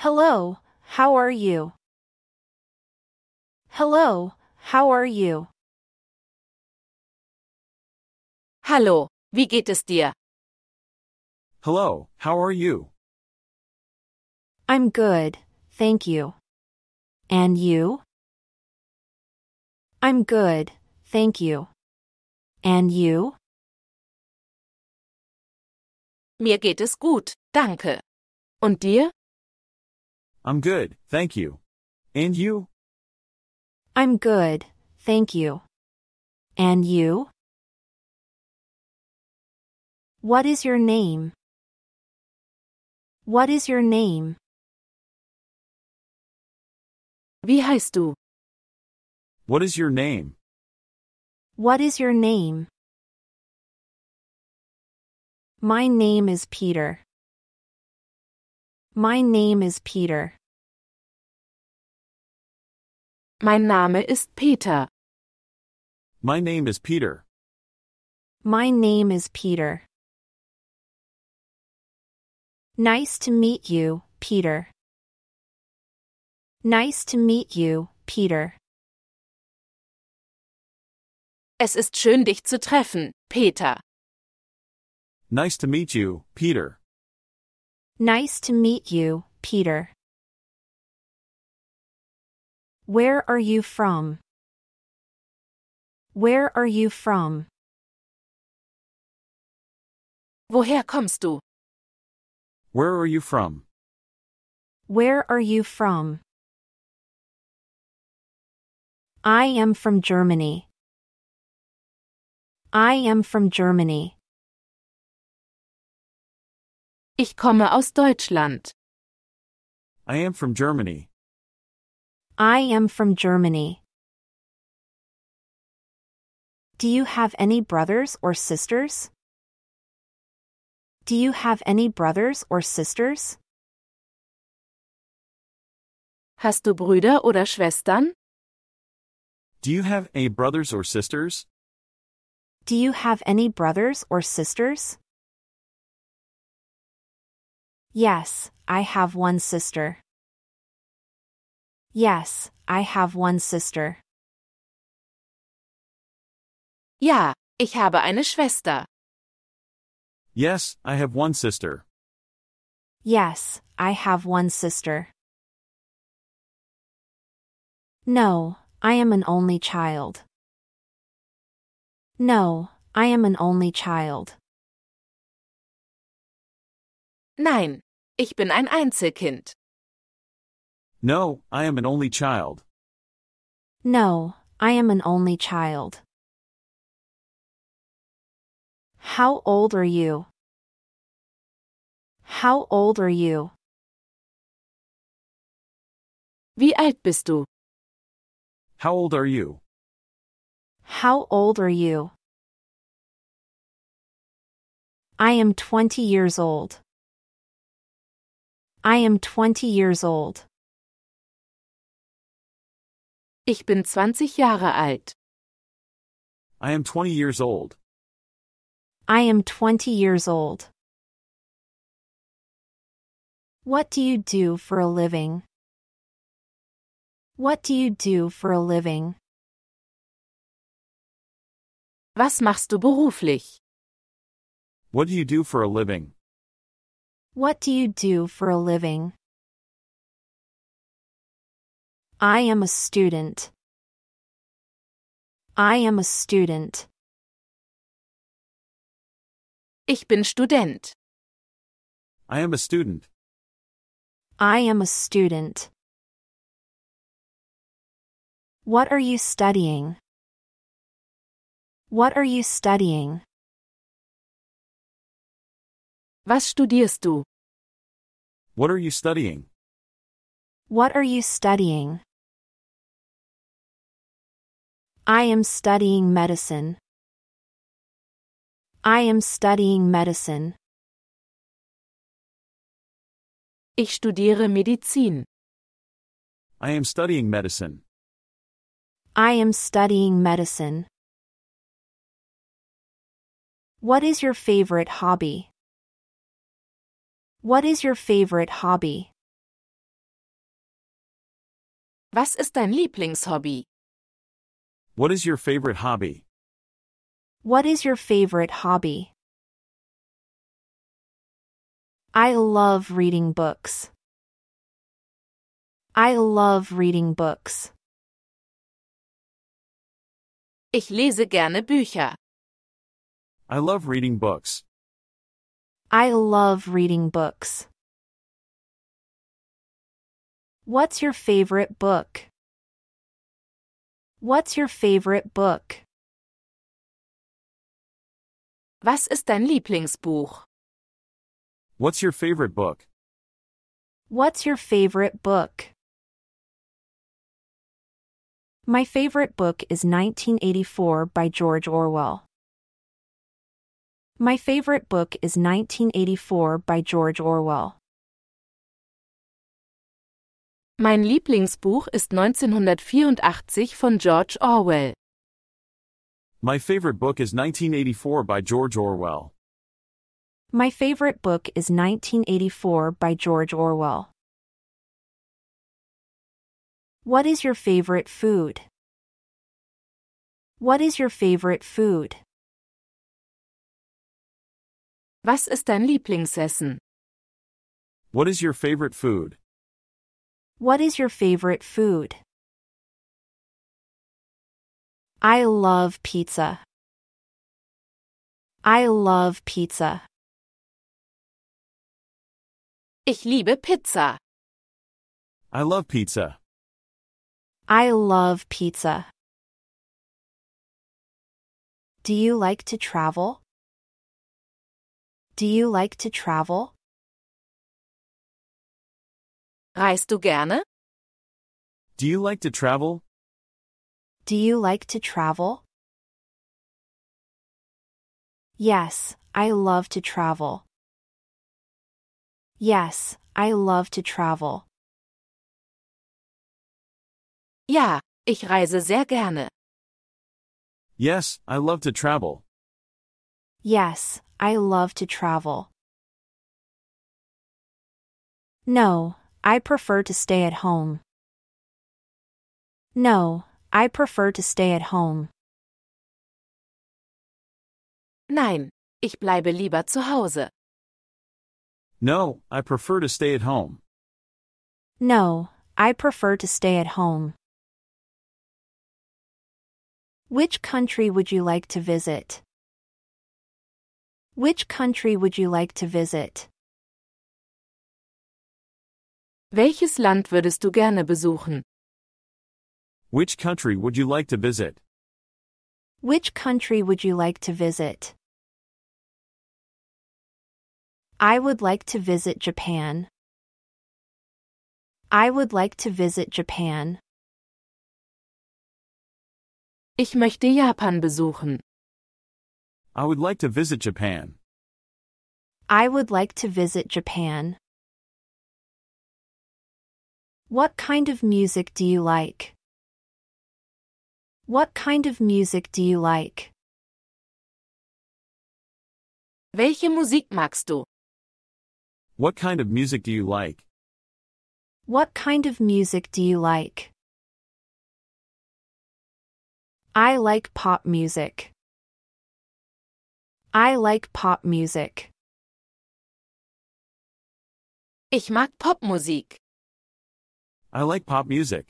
Hello, how are you? Hello, how are you? Hallo, wie geht es dir? Hello, how are you? I'm good, thank you. And you? I'm good, thank you. And you? Mir geht es gut, danke. Und dir? I'm good, thank you. And you? I'm good, thank you. And you? What is your name? What is your name? Wie heißt du? What is your name? What is your name? My name is Peter. My name is Peter. Mein Name ist Peter. My name is Peter. My name is Peter. Nice to meet you, Peter. Nice to meet you, Peter. Es ist schön, dich zu treffen, Peter. Nice to meet you, Peter. Nice to meet you, Peter. Where are you from? Where are you from? Woher kommst du? Where are you from? Where are you from? I am from Germany. I am from Germany. Ich komme aus Deutschland. I am from Germany. I am from Germany. Do you have any brothers or sisters? Do you have any brothers or sisters? Hast du Brüder oder Schwestern? Do you have any brothers or sisters? Do you have any brothers or sisters? Yes, I have one sister. Yes, I have one sister. Ja, ich habe eine Schwester. Yes, I have one sister. Yes, I have one sister. No, I am an only child. No, I am an only child. Nein, ich bin ein Einzelkind. No, I am an only child. No, I am an only child. How old are you? How old are you? Wie alt bist du? How old are you? How old are you? I am 20 years old. I am 20 years old. Ich bin 20 Jahre alt. I am 20 years old. I am 20 years old. What do you do for a living? What do you do for a living? Was machst du beruflich? What do you do for a living? What do you do for a living? I am a student. I am a student. Ich bin Student. I am a student. I am a student. What are you studying? What are you studying? Was studierst du? What are you studying? What are you studying? I am studying medicine. I am studying medicine. Ich studiere Medizin. I am studying medicine. I am studying medicine. What is your favorite hobby? What is your favorite hobby? Was ist dein Lieblingshobby? What is your favorite hobby? What is your favorite hobby? I love reading books. I love reading books. Ich lese gerne Bücher. I love reading books. I love reading books. What's your favorite book? What's your favorite book? Was ist dein Lieblingsbuch? What's your favorite book? What's your favorite book? My favorite book is 1984 by George Orwell. My favorite book is 1984 by George Orwell. Mein Lieblingsbuch ist 1984 von George Orwell. My favorite book is 1984 by George Orwell. My favorite book is 1984 by George Orwell. What is your favorite food? What is your favorite food? Was ist dein Lieblingsessen? What is your favorite food? What is your favorite food? I love pizza. I love pizza. Ich liebe Pizza. I love pizza. I love pizza. Do you like to travel? Do you like to travel? Reist du gerne? Do you like to travel? Do you like to travel? Yes, I love to travel. Yes, I love to travel. Ja, ich reise sehr gerne. Yes, I love to travel. Yes, I love to travel. No, I prefer to stay at home. No, I prefer to stay at home. Nein, ich bleibe lieber zu Hause. No, I prefer to stay at home. No, I prefer to stay at home. Which country would you like to visit? Which country would you like to visit? Welches Land würdest du gerne besuchen? Which country would you like to visit? Which country would you like to visit? I would like to visit Japan. I would like to visit Japan. Ich möchte Japan besuchen. I would like to visit Japan. I would like to visit Japan. What kind of music do you like? What kind of music do you like? Welche Musik magst du? What kind of music do you like? What kind of music do you like? I like pop music. I like pop music. Ich mag Popmusik. I like pop music.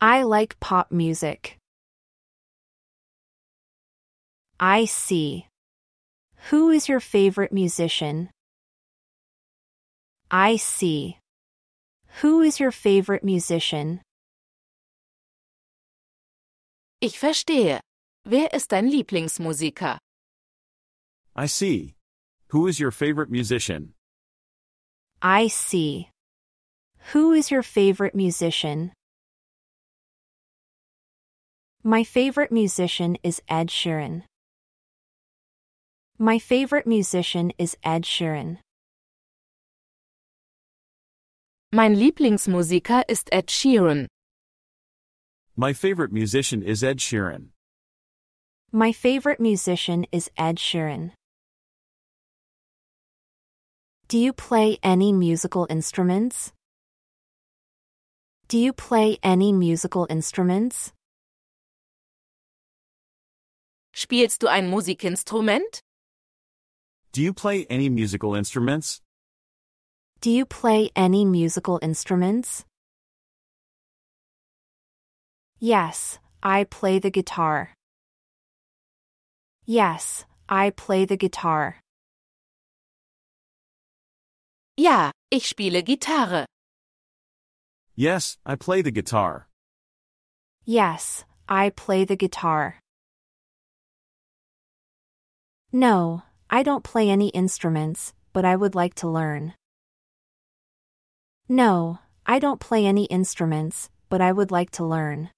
I like pop music. I see. Who is your favorite musician? I see. Who is your favorite musician? Ich verstehe. Wer ist dein Lieblingsmusiker? I see. Who is your favorite musician? I see. Who is your favorite musician? My favorite musician is Ed Sheeran. My favorite musician is Ed Sheeran. Mein Lieblingsmusiker ist Ed Sheeran. My favorite musician is Ed Sheeran. My favorite musician is Ed Sheeran. Do you play any musical instruments? Do you play any musical instruments? Spielst du ein Musikinstrument? Do you play any musical instruments? Do you play any musical instruments? Yes, I play the guitar. Yes, I play the guitar. Ja, ich spiele Gitarre. Yes, I play the guitar. Yes, I play the guitar. No, I don't play any instruments, but I would like to learn. No, I don't play any instruments, but I would like to learn.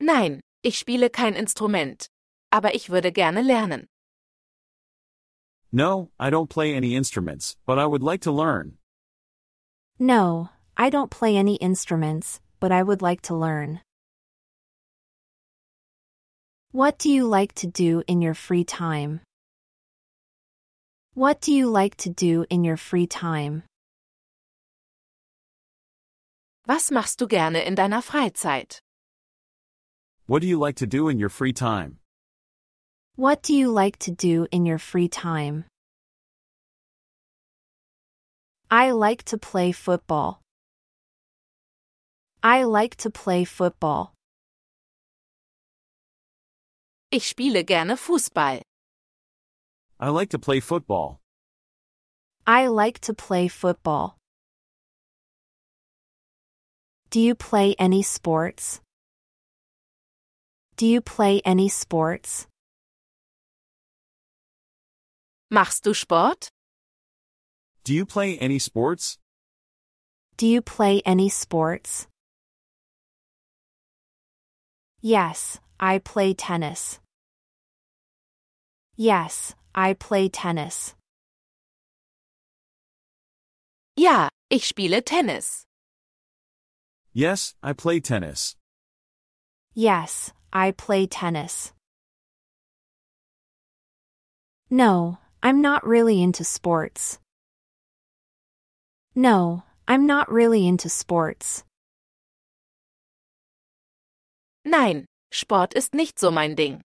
Nein, ich spiele kein Instrument. Aber ich würde gerne lernen. No, I don't play any instruments, but I would like to learn. No, I don't play any instruments, but I would like to learn. What do you like to do in your free time? What do you like to do in your free time? Was machst du gerne in deiner Freizeit? What do you like to do in your free time? What do you like to do in your free time? I like to play football. I like to play football. Ich spiele gerne Fußball. I like to play football. I like to play football. Do you play any sports? Do you play any sports? Machst du Sport? Do you play any sports? Do you play any sports? Yes, I play tennis. Yes, I play tennis. Ja, ich spiele Tennis. Yes, I play tennis. Yes, I play tennis. No, I'm not really into sports. No, I'm not really into sports. Nein, Sport ist nicht so mein Ding.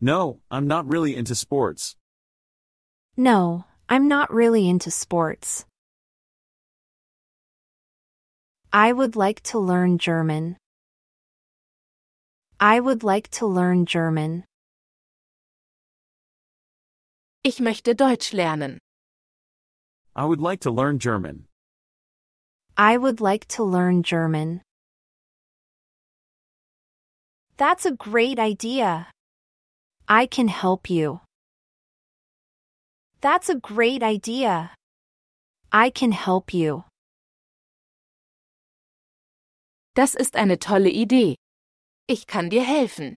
No, I'm not really into sports. No, I'm not really into sports. I would like to learn German. I would like to learn German. Ich möchte Deutsch lernen. I would like to learn German. I would like to learn German. That's a great idea. I can help you. That's a great idea. I can help you. Das ist eine tolle Idee. Ich kann dir helfen.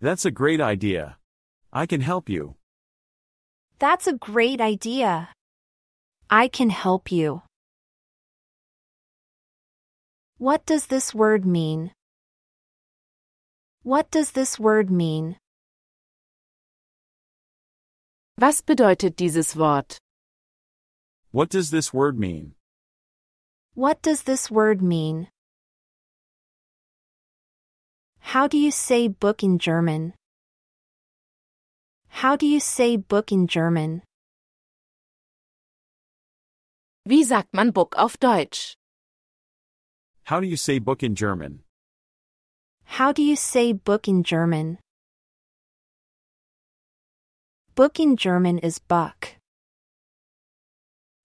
That's a great idea. I can help you. That's a great idea. I can help you. What does this word mean? What does this word mean? Was bedeutet dieses Wort? What does this word mean? What does this word mean? How do you say book in German? How do you say book in German? Wie sagt man Book auf Deutsch? How do you say book in German? How do you say book in German? Book in German is Buck.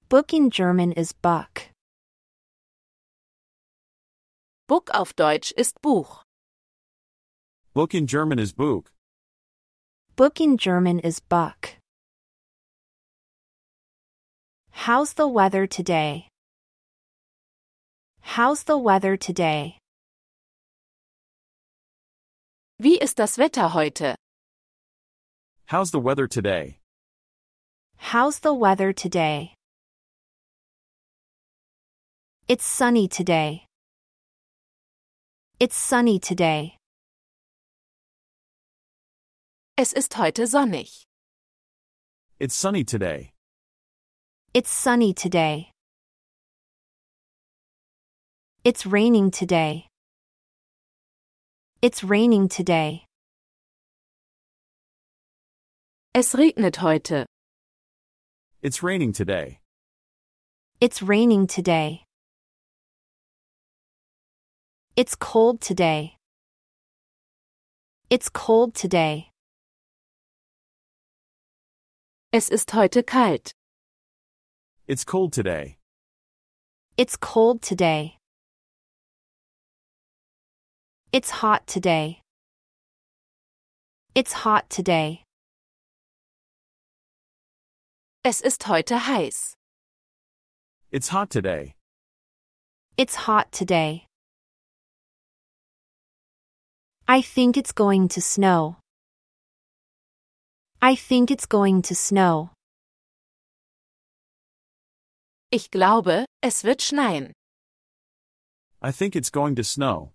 Book in German is Buck. Book auf Deutsch ist Buch. Book in German is Buch. Book in German is Buck. How's the weather today? How's the weather today? Wie ist das Wetter heute? How's the weather today? How's the weather today? It's sunny today. It's sunny today. Es ist heute sonnig. It's sunny today. It's sunny today. It's raining today. It's raining today. Es regnet heute. It's raining today. It's raining today. It's cold today. It's cold today. Es ist heute kalt. It's cold today. It's cold today. It's hot today. It's hot today. Es ist heute heiß. It's hot today. It's hot today. I think it's going to snow. I think it's going to snow. Ich glaube, es wird schneien. I think it's going to snow.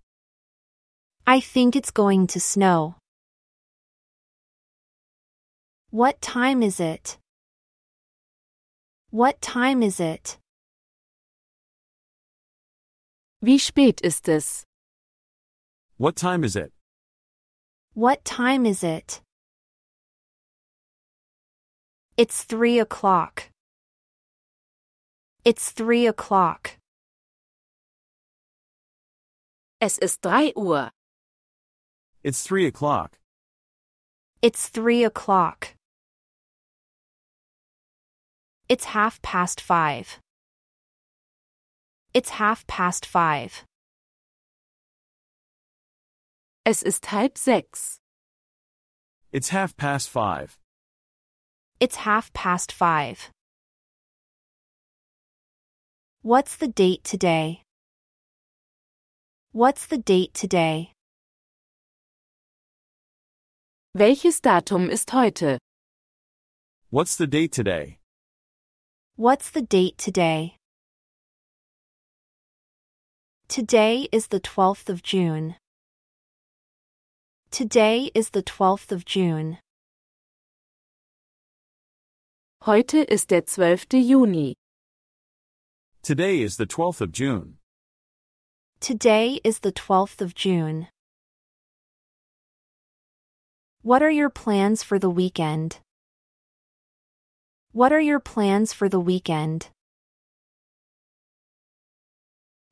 I think it's going to snow. What time is it? What time is it? Wie spät ist es? What time is it? What time is it? It's three o'clock. It's three o'clock. Es ist drei Uhr. It's three o'clock. It's three o'clock. It's half past five. It's half past five. Es ist halb sechs. It's half past five. It's half past five. What's the date today? What's the date today? Welches Datum ist heute? What's the date today? What's the date today? Today is the 12th of June. Today is the 12th of June. Heute ist der 12. Juni. Today is the 12th of June. Today is the 12th of June. What are your plans for the weekend? What are your plans for the weekend?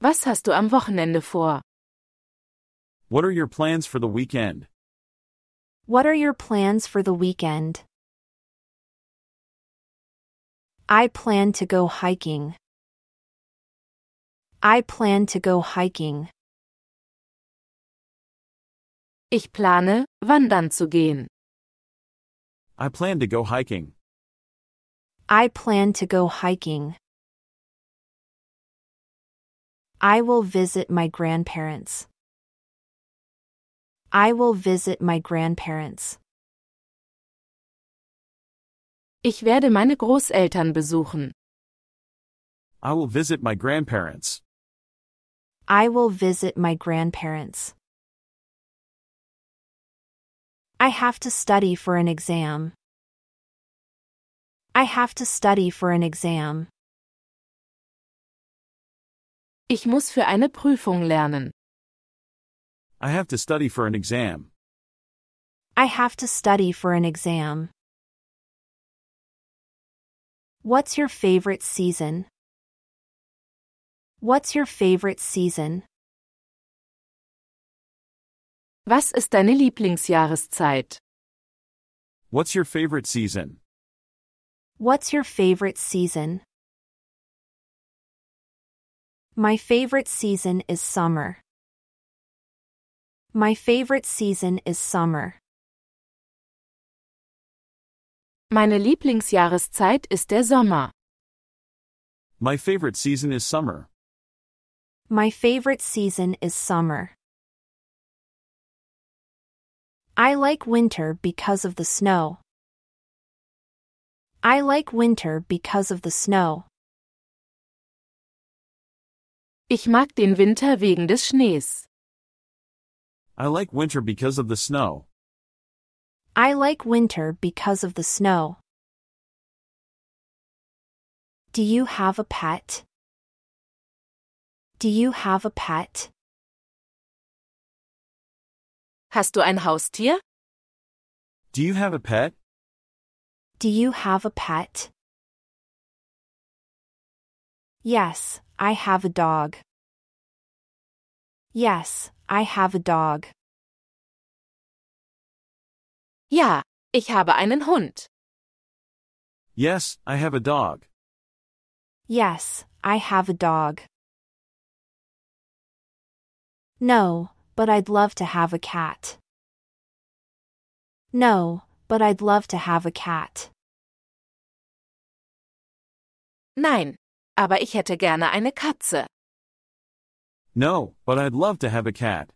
Was hast du am Wochenende vor? What are your plans for the weekend? What are your plans for the weekend? I plan to go hiking. I plan to go hiking. Ich plane, wandern zu gehen. I plan to go hiking. I plan to go hiking. I will visit my grandparents. I will visit my grandparents. Ich werde meine Großeltern besuchen. I will visit my grandparents. I will visit my grandparents. I have to study for an exam. I have to study for an exam. Ich muss für eine Prüfung lernen. I have to study for an exam. I have to study for an exam. What's your favorite season? What's your favorite season? Was ist deine Lieblingsjahreszeit? What's your favorite season? What's your favorite season? My favorite season is summer. My favorite season is summer. Meine Lieblingsjahreszeit ist der Sommer. My favorite season is summer. My favorite season is summer. I like winter because of the snow. I like winter because of the snow. Ich mag den Winter wegen des Schnees. I like winter because of the snow. I like winter because of the snow. Do you have a pet? Do you have a pet? Hast du ein Haustier? Do you have a pet? Do you have a pet? Yes, I have a dog. Yes, I have a dog. Ja, ich habe einen Hund. Yes, I have a dog. Yes, I have a dog. No, but I'd love to have a cat. No, but I'd love to have a cat. Nein, aber ich hätte gerne eine Katze. No, but I'd love to have a cat.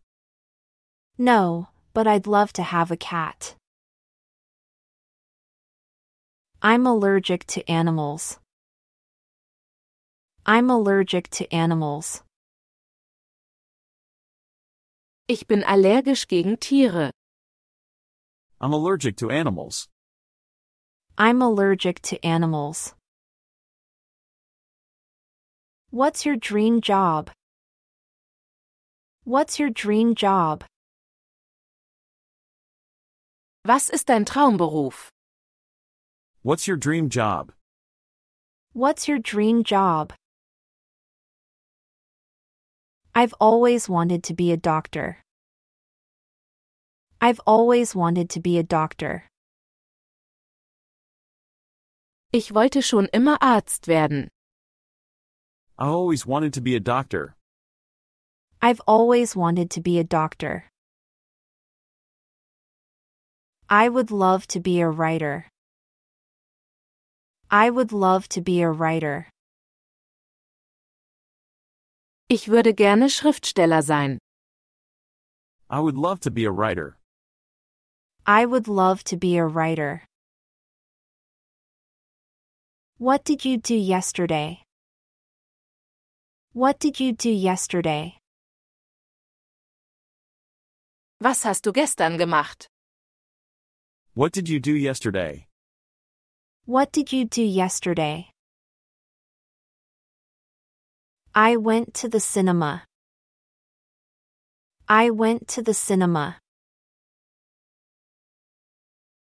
No, but I'd love to have a cat. I'm allergic to animals. I'm allergic to animals. Ich bin allergisch gegen Tiere. I'm allergic to animals. I'm allergic to animals. What's your dream job? What's your dream job? Was ist dein Traumberuf? What's your dream job? What's your dream job? I've always wanted to be a doctor. I've always wanted to be a doctor. Ich wollte schon immer Arzt werden. I always wanted to be a doctor. I've always wanted to be a doctor. I would love to be a writer. I would love to be a writer. Ich würde gerne Schriftsteller sein. I would love to be a writer. I would love to be a writer. What did you do yesterday? What did you do yesterday? Was hast du gestern gemacht? What did you do yesterday? What did you do yesterday? I went to the cinema. I went to the cinema.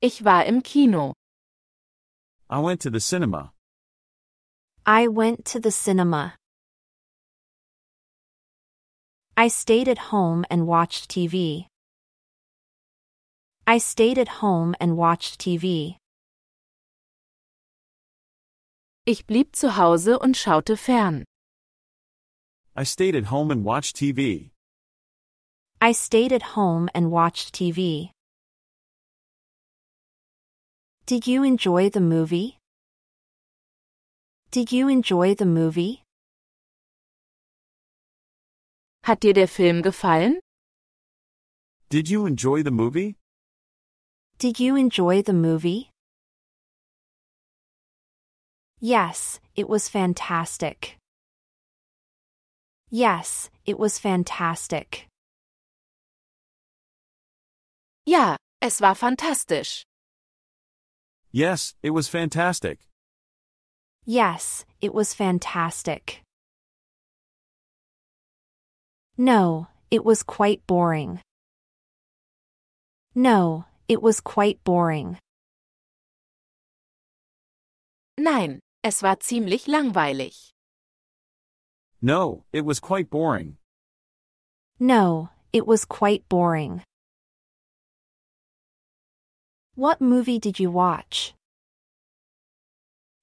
Ich war im Kino. I went to the cinema. I went to the cinema. I stayed at home and watched TV. I stayed at home and watched TV. Ich blieb zu Hause und schaute fern. I stayed at home and watched TV. I stayed at home and watched TV. Did you enjoy the movie? Did you enjoy the movie? Hat dir der Film gefallen? Did you enjoy the movie? Did you enjoy the movie? Yes, it was fantastic. Yes, it was fantastic. Ja, es war fantastisch. Yes, it was fantastic. Yes, it was fantastic. No, it was quite boring. No, it was quite boring. Nein, es war ziemlich langweilig. No, it was quite boring. No, it was quite boring. What movie did you watch?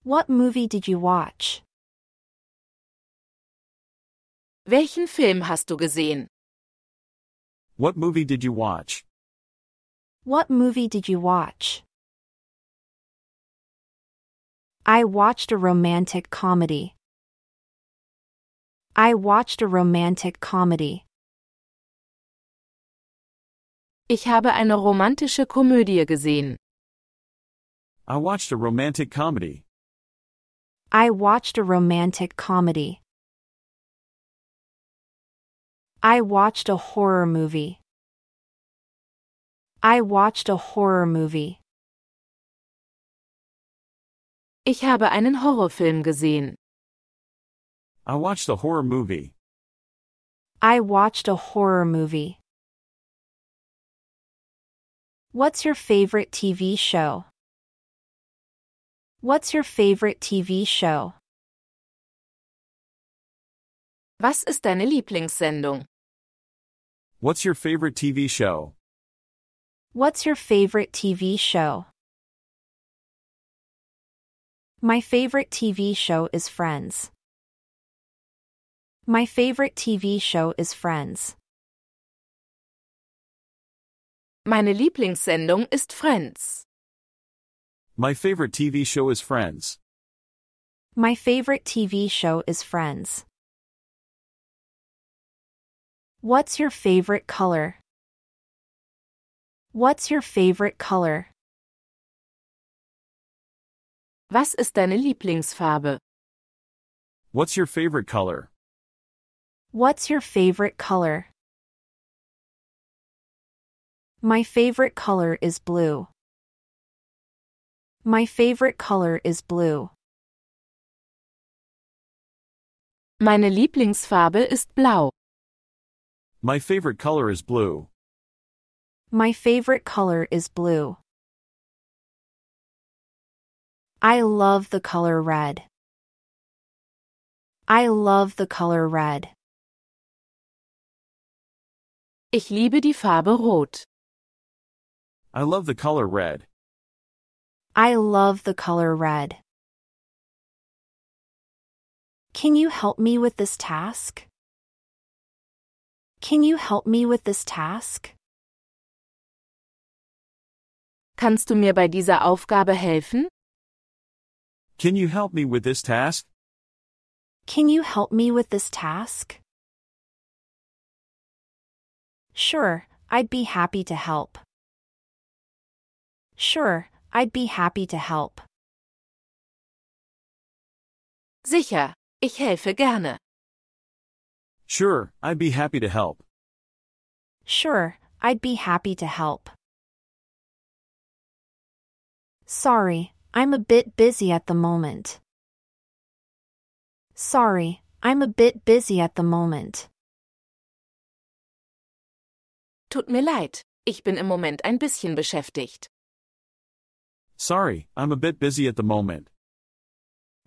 What movie did you watch? Welchen Film hast du gesehen? What movie did you watch? What movie did you watch? I watched a romantic comedy. I watched a romantic comedy. Ich habe eine romantische Komödie gesehen. I watched a romantic comedy. I watched a romantic comedy. I watched a horror movie. I watched a horror movie. Ich habe einen Horrorfilm gesehen. I watched a horror movie. I watched a horror movie. What's your favorite TV show? What's your favorite TV show? Was ist deine Lieblingssendung? What's your favorite TV show? What's your favorite TV show? My favorite TV show is Friends. My favorite TV show is Friends. Meine Lieblingssendung ist Friends. My favorite TV show is Friends. My favorite TV show is Friends. What's your favorite color? What's your favorite color? Was ist deine Lieblingsfarbe? What's your favorite color? What's your favorite color? My favorite color is blue. My favorite color is blue. Meine Lieblingsfarbe ist blau. My favorite color is blue. My favorite color is blue. I love the color red. I love the color red. Ich liebe die Farbe rot. I love the color red. I love the color red. Can you help me with this task? Can you help me with this task? Kannst du mir bei dieser Aufgabe helfen? Can you help me with this task? Can you help me with this task? Sure, I'd be happy to help. Sure, I'd be happy to help. Sicher, ich helfe gerne. Sure, I'd be happy to help. Sure, I'd be happy to help. Sorry, I'm a bit busy at the moment. Sorry, I'm a bit busy at the moment. Tut mir leid, ich bin im Moment ein bisschen beschäftigt. Sorry, I'm a bit busy at the moment.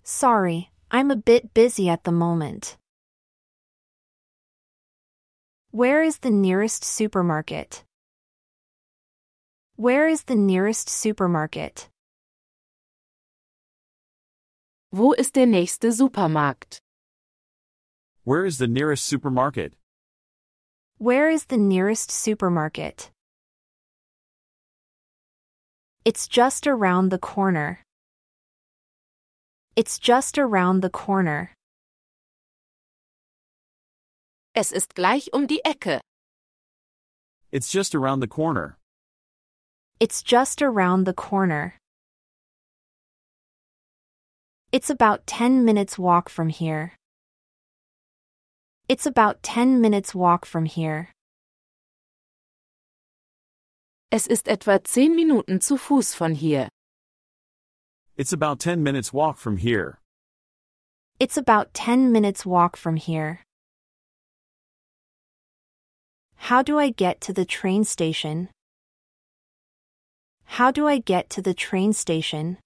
Sorry, I'm a bit busy at the moment. Where is the nearest supermarket? Where is the nearest supermarket? Wo ist der nächste Supermarkt? Where is the nearest supermarket? Where is the nearest supermarket? It's just around the corner. It's just around the corner. Es ist gleich um die Ecke. It's just around the corner. It's just around the corner. It's about 10 minutes walk from here. It's about 10 minutes walk from here. Es ist etwa zehn Minuten zu Fuß von hier. It's about 10 minutes walk from here. It's about 10 minutes walk from here. How do I get to the train station? How do I get to the train station?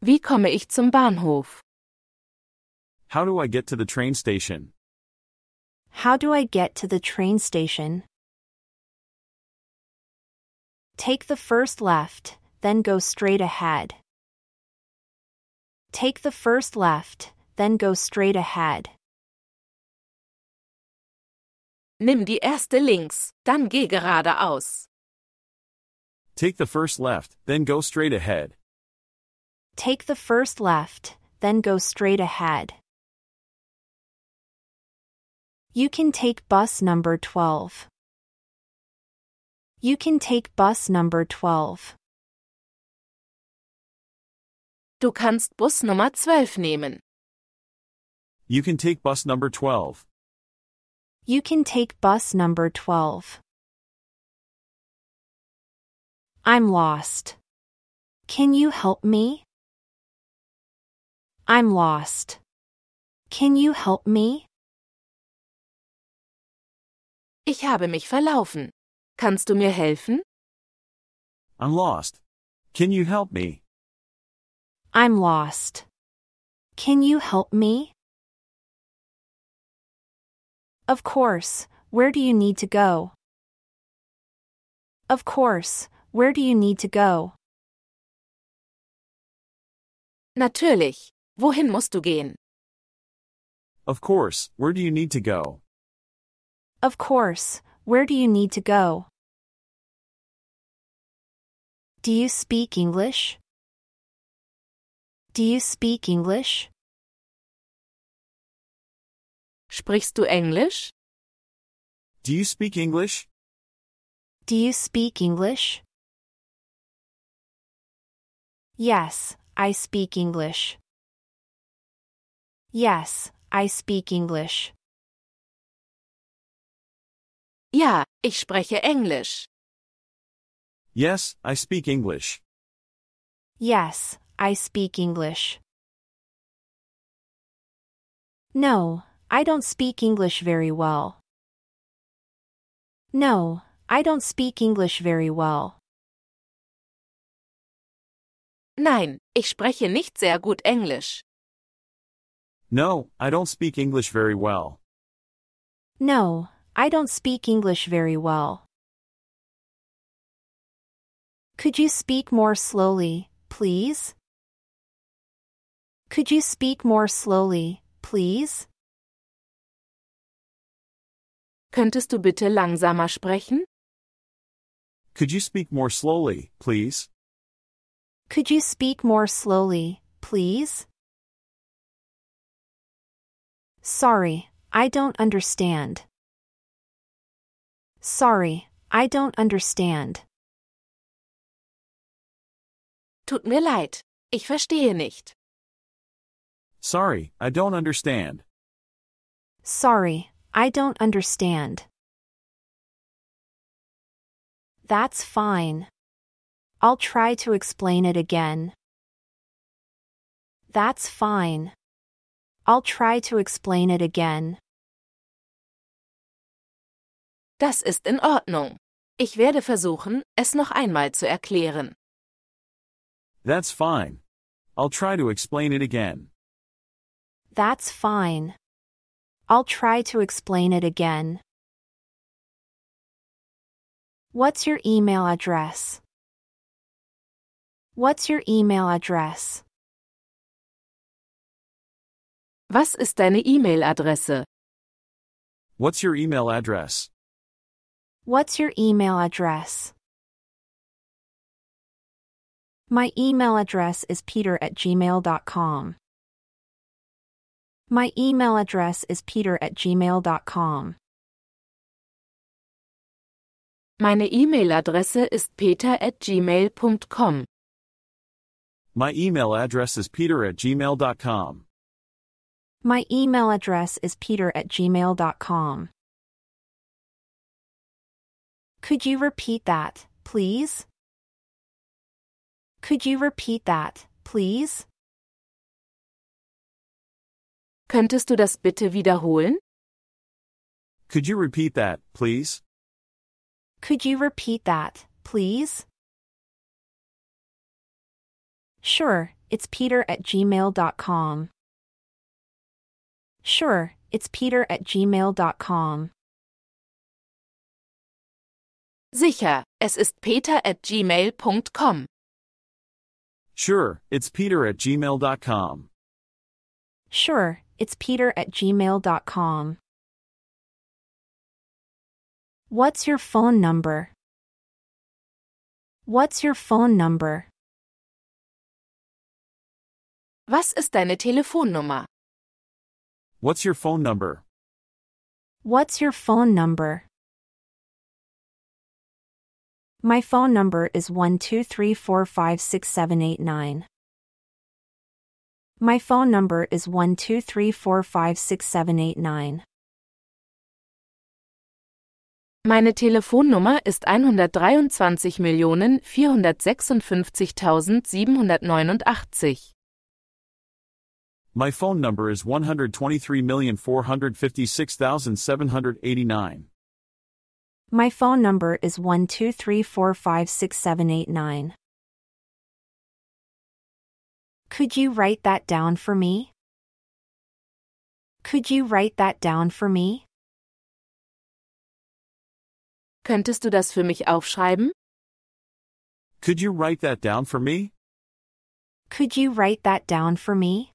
Wie komme ich zum Bahnhof? How do I get to the train station? How do I get to the train station? Take the first left, then go straight ahead. Take the first left, then go straight ahead. Nimm die erste links, dann geh geradeaus. Take the first left, then go straight ahead. Take the first left, then go straight ahead. You can take bus number 12. You can take bus number 12. Du kannst Bus Nummer 12 nehmen. You can take bus number 12. You can take bus number 12. I'm lost. Can you help me? I'm lost. Can you help me? Ich habe mich verlaufen. Kannst du mir helfen? I'm lost. Can you help me? I'm lost. Can you help me? Of course, where do you need to go? Of course, where do you need to go? Natürlich. Wohin musst du gehen? Of course, where do you need to go? Of course, where do you need to go? Do you speak English? Do you speak English? Sprichst du Englisch? Do you speak English? Do you speak English? Yes, I speak English. Yes, I speak English. Ja, ich spreche Englisch. Yes, I speak English. Yes, I speak English. No, I don't speak English very well. No, I don't speak English very well. Nein, ich spreche nicht sehr gut Englisch. No, I don't speak English very well. No, I don't speak English very well. Could you speak more slowly, please? Could you speak more slowly, please? Könntest du bitte langsamer sprechen? Could you speak more slowly, please? Could you speak more slowly, please? Sorry, I don't understand. Sorry, I don't understand. Tut mir leid. Ich verstehe nicht. Sorry, I don't understand. Sorry, I don't understand. That's fine. I'll try to explain it again. That's fine. I'll try to explain it again. Das ist in Ordnung. Ich werde versuchen, es noch einmal zu erklären. That's fine. I'll try to explain it again. That's fine. I'll try to explain it again. What's your email address? What's your email address? Was ist deine E-Mail-Adresse? What's your email address? What's your email address? My email address is peter at gmail.com. My email address is peter at gmail.com. Meine E-Mail-Adresse ist peter at gmail.com. My email address is peter at gmail.com. My email address is peter at gmail.com. Could you repeat that, please? Could you repeat that, please? Könntest du das bitte wiederholen? Could you repeat that, please? Could you repeat that, please? Sure, it's peter at gmail.com. Sure, it's peter at gmail.com. Sicher, es ist peter at gmail.com. Sure, it's peter at gmail.com. Sure, it's peter at gmail.com. What's your phone number? What's your phone number? Was ist deine Telefonnummer? What's your phone number? What's your phone number? My phone number is 123456789. My phone number is 123456789. Meine Telefonnummer ist 123.456.789. My phone number is 123456789. My phone number is 123456789. Could you write that down for me? Could you write that down for me? Könntest du das für mich aufschreiben? Could you write that down for me? Could you write that down for me?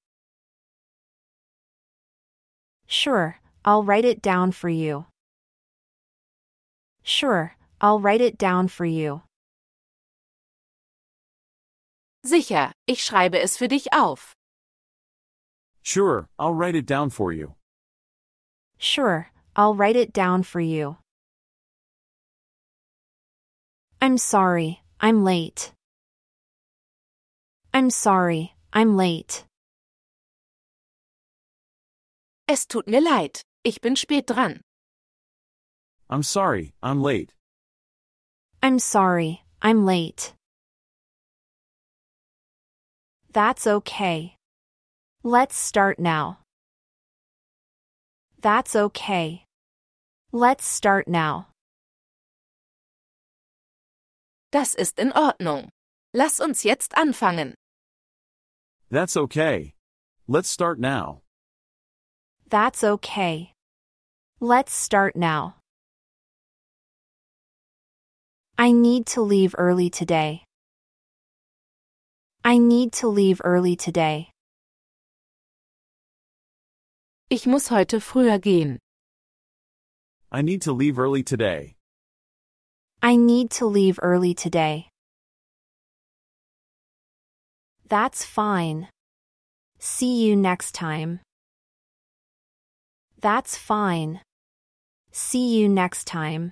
Sure, I'll write it down for you. Sure, I'll write it down for you. Sicher, ich schreibe es für dich auf. Sure, I'll write it down for you. Sure, I'll write it down for you. I'm sorry, I'm late. I'm sorry, I'm late. Es tut mir leid, ich bin spät dran. I'm sorry, I'm late. I'm sorry, I'm late. That's okay. Let's start now. That's okay. Let's start now. Das ist in Ordnung. Lass uns jetzt anfangen. That's okay. Let's start now. That's okay. Let's start now. I need to leave early today. I need to leave early today. Ich muss heute früher gehen. I need to leave early today. I need to leave early today. That's fine. See you next time. That's fine. See you next time.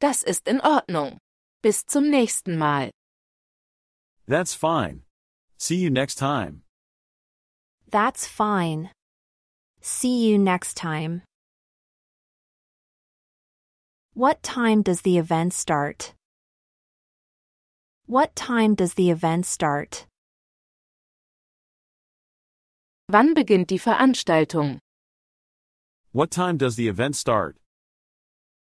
Das ist in Ordnung. Bis zum nächsten Mal. That's fine. See you next time. That's fine. See you next time. What time does the event start? What time does the event start? Wann beginnt die Veranstaltung? What time does the event start?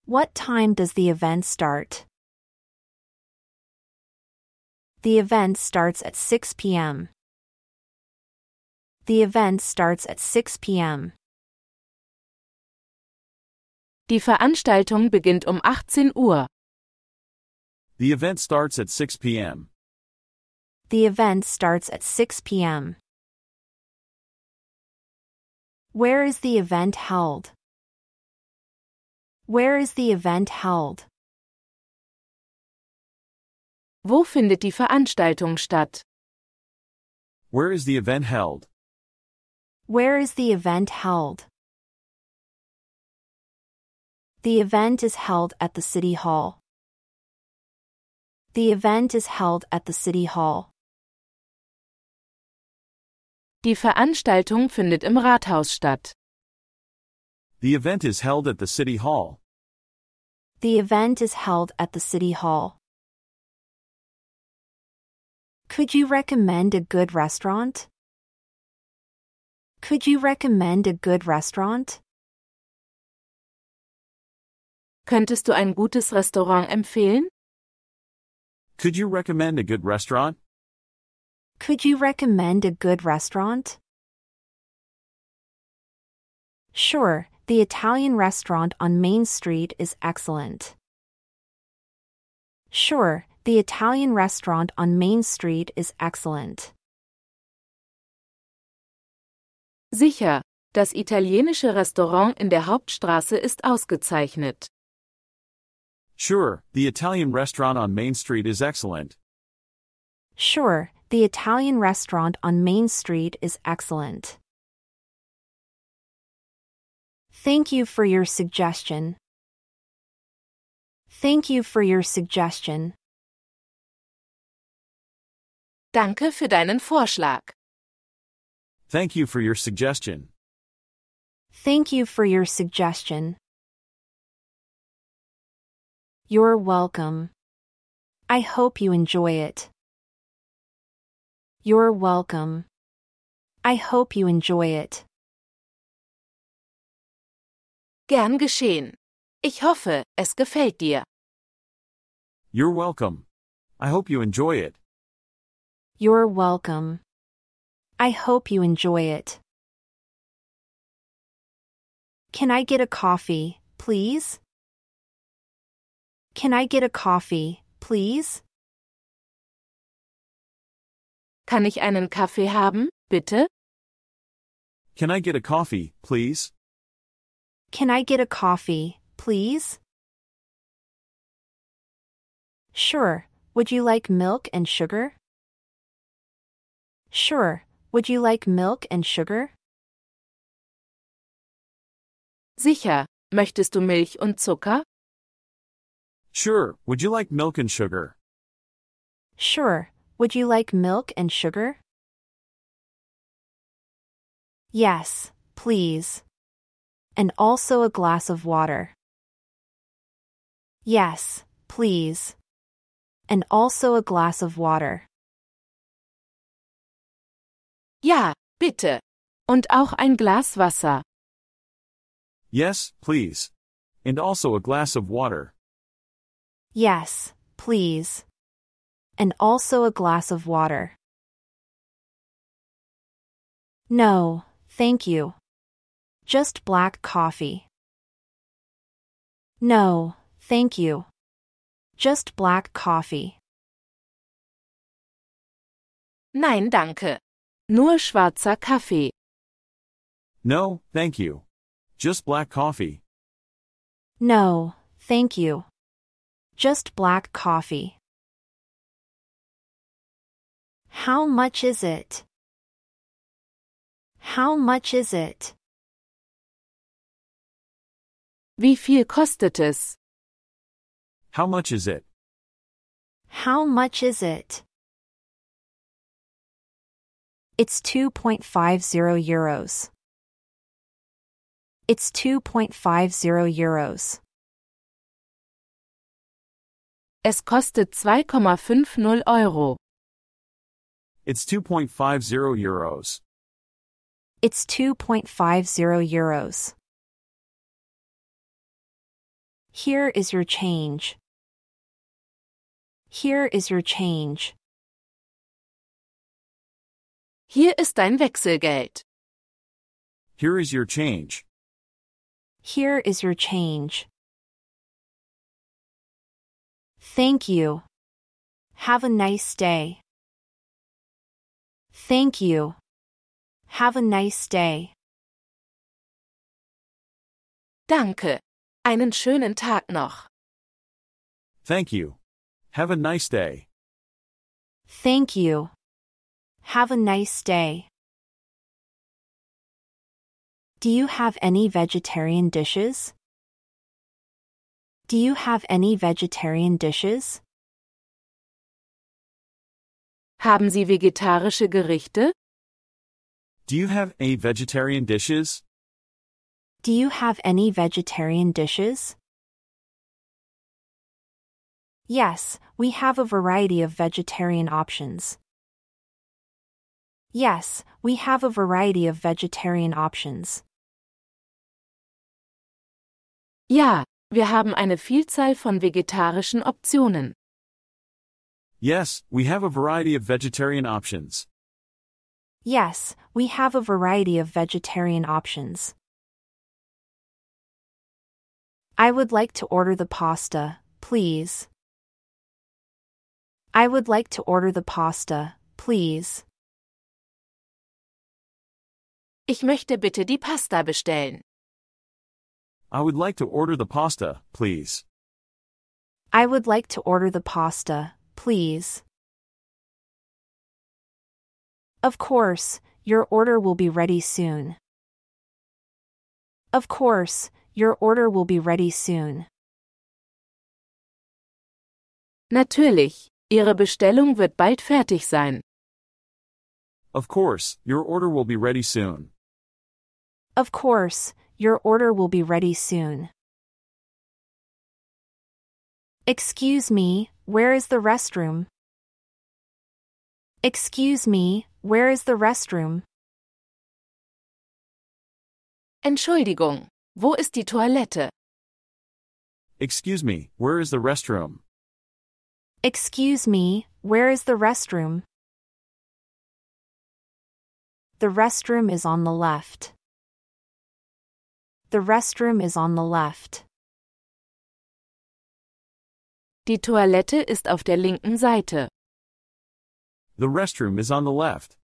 What time does the event start? The event starts at 6 p.m. The event starts at 6 p.m. Die Veranstaltung beginnt um 18 Uhr. The event starts at 6 p.m. The event starts at 6 p.m. Where is the event held? Where is the event held? Wo findet die Veranstaltung statt? Where is the event held? Where is the event held? The event is held at the City Hall. The event is held at the City Hall. Die Veranstaltung findet im Rathaus statt. The event is held at the City Hall. The event is held at the City Hall. Could you recommend a good restaurant? Could you recommend a good restaurant? Könntest du ein gutes Restaurant empfehlen? Could you recommend a good restaurant? Could you recommend a good restaurant? Sure, the Italian restaurant on Main Street is excellent. Sure, the Italian restaurant on Main Street is excellent. Sicher, das italienische Restaurant in der Hauptstraße ist ausgezeichnet. Sure, the Italian restaurant on Main Street is excellent. Sure, the Italian restaurant on Main Street is excellent. Thank you for your suggestion. Thank you for your suggestion. Danke für deinen Vorschlag. Thank you for your suggestion. Thank you for your suggestion. You're welcome. I hope you enjoy it. You're welcome. I hope you enjoy it. Gern geschehen. Ich hoffe, es gefällt dir. You're welcome. I hope you enjoy it. You're welcome. I hope you enjoy it. Can I get a coffee, please? Can I get a coffee, please? Kann ich einen Kaffee haben, bitte? Can I get a coffee, please? Can I get a coffee, please? Sure. Would you like milk and sugar? Sure. Would you like milk and sugar? Sicher. Möchtest du Milch und Zucker? Sure, would you like milk and sugar? Sure. Would you like milk and sugar? Yes, please. And also a glass of water. Yes, please. And also a glass of water. Ja, bitte. Und auch ein Glas Wasser. Yes, please. And also a glass of water. Yes, please. And also a glass of water. No, thank you. Just black coffee. No, thank you. Just black coffee. Nein, danke. Nur schwarzer Kaffee. No, thank you. Just black coffee. No, thank you. Just black coffee. How much is it? How much is it? Wie viel kostet es? How much is it? How much is it? It's 2.50 euros. It's 2.50 euros. Es kostet 2,50 Euro. It's 2.50 euros. It's 2.50 euros. Here is your change. Here is your change. Hier ist dein Wechselgeld. Here is your change. Here is your change. Thank you. Have a nice day. Thank you. Have a nice day. Danke. Einen schönen Tag noch. Thank you. Have a nice day. Thank you. Have a nice day. Do you have any vegetarian dishes? Do you have any vegetarian dishes? Haben Sie vegetarische Gerichte? Do you have any vegetarian dishes? Do you have any vegetarian dishes? Yes, we have a variety of vegetarian options. Yes, we have a variety of vegetarian options. Ja, wir haben eine Vielzahl von vegetarischen Optionen. Yes, we have a variety of vegetarian options. Yes, we have a variety of vegetarian options. I would like to order the pasta, please. I would like to order the pasta, please. Ich möchte bitte die Pasta bestellen. I would like to order the pasta, please. I would like to order the pasta, please. Of course, your order will be ready soon. Of course, your order will be ready soon. Natürlich, Ihre Bestellung wird bald fertig sein. Of course, your order will be ready soon. Of course, your order will be ready soon. Excuse me, where is the restroom? Excuse me, where is the restroom? Entschuldigung, wo ist die Toilette? Excuse me, where is the restroom? Excuse me, where is the restroom? The restroom is on the left. The restroom is on the left. Die Toilette ist auf der linken Seite. The restroom is on the left.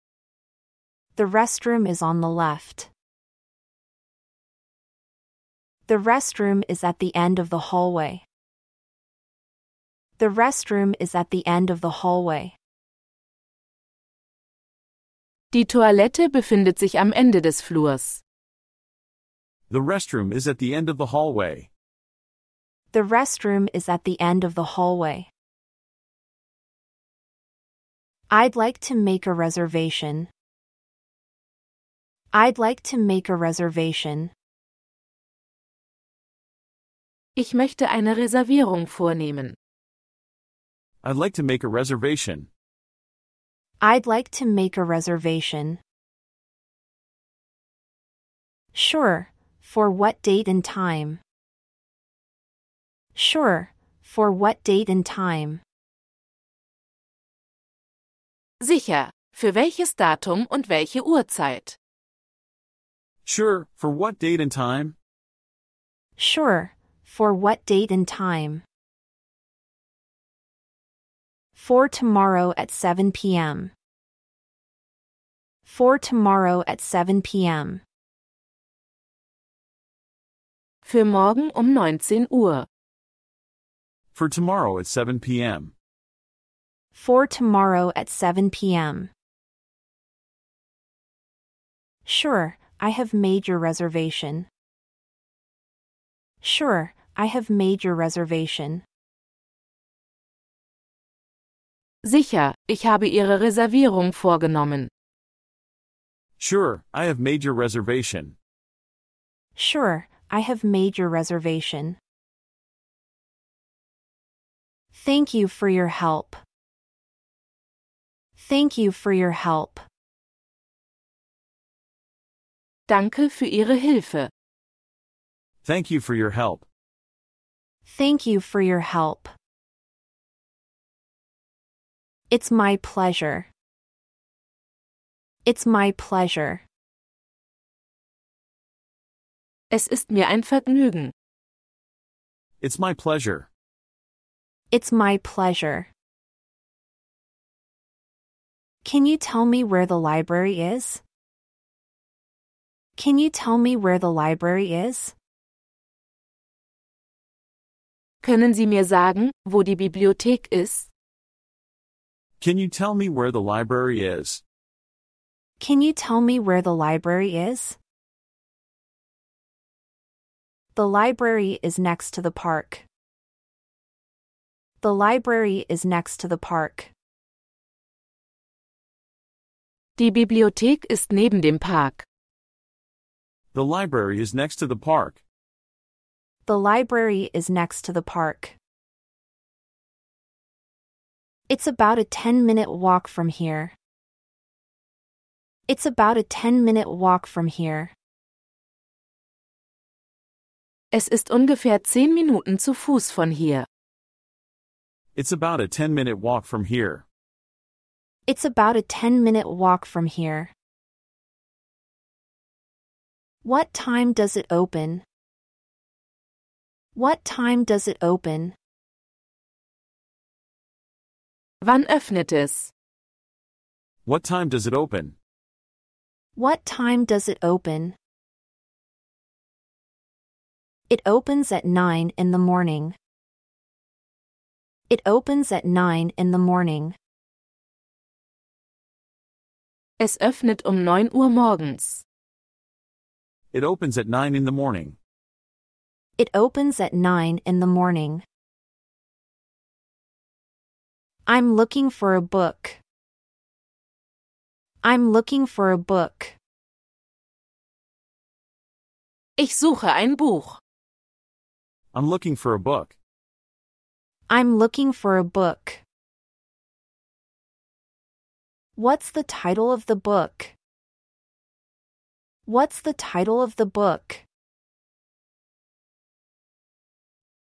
The restroom is on the left. The restroom is at the end of the hallway. The restroom is at the end of the hallway. Die Toilette befindet sich am Ende des Flurs. The restroom is at the end of the hallway. The restroom is at the end of the hallway. I'd like to make a reservation. I'd like to make a reservation. Ich möchte eine Reservierung vornehmen. I'd like to make a reservation. I'd like to make a reservation. Sure, for what date and time? Sure, for what date and time? Sicher, für welches Datum und welche Uhrzeit? Sure, for what date and time? Sure, for what date and time? For tomorrow at 7 p.m. For tomorrow at 7 p.m. Für morgen um 19 Uhr. For tomorrow at 7 p.m. For tomorrow at 7 p.m. Sure, I have made your reservation. Sure, I have made your reservation. Sicher, ich habe Ihre Reservierung vorgenommen. Sure, I have made your reservation. Sure, I have made your reservation. Thank you for your help. Thank you for your help. Danke für Ihre Hilfe. Thank you for your help. Thank you for your help. It's my pleasure. It's my pleasure. Es ist mir ein Vergnügen. It's my pleasure. It's my pleasure. Can you tell me where the library is? Can you tell me where the library is? Können Sie mir sagen, wo die Bibliothek ist? Can you tell me where the library is? Can you tell me where the library is? The library is next to the park. The library is next to the park. Die Bibliothek ist neben dem Park. The library is next to the park. The library is next to the park. It's about a 10 minute walk from here. It's about a 10 minute walk from here. Es ist ungefähr 10 Minuten zu Fuß von hier. It's about a 10 minute walk from here. It's about a 10 minute walk from here. What time does it open? What time does it open? Wann öffnet es? What time does it open? What time does it open? It opens at 9 in the morning. It opens at 9 in the morning. Es öffnet um 9 Uhr morgens. It opens at 9 in the morning. It opens at 9 in the morning. I'm looking for a book. I'm looking for a book. Ich suche ein Buch. I'm looking for a book. I'm looking for a book. What's the title of the book? What's the title of the book?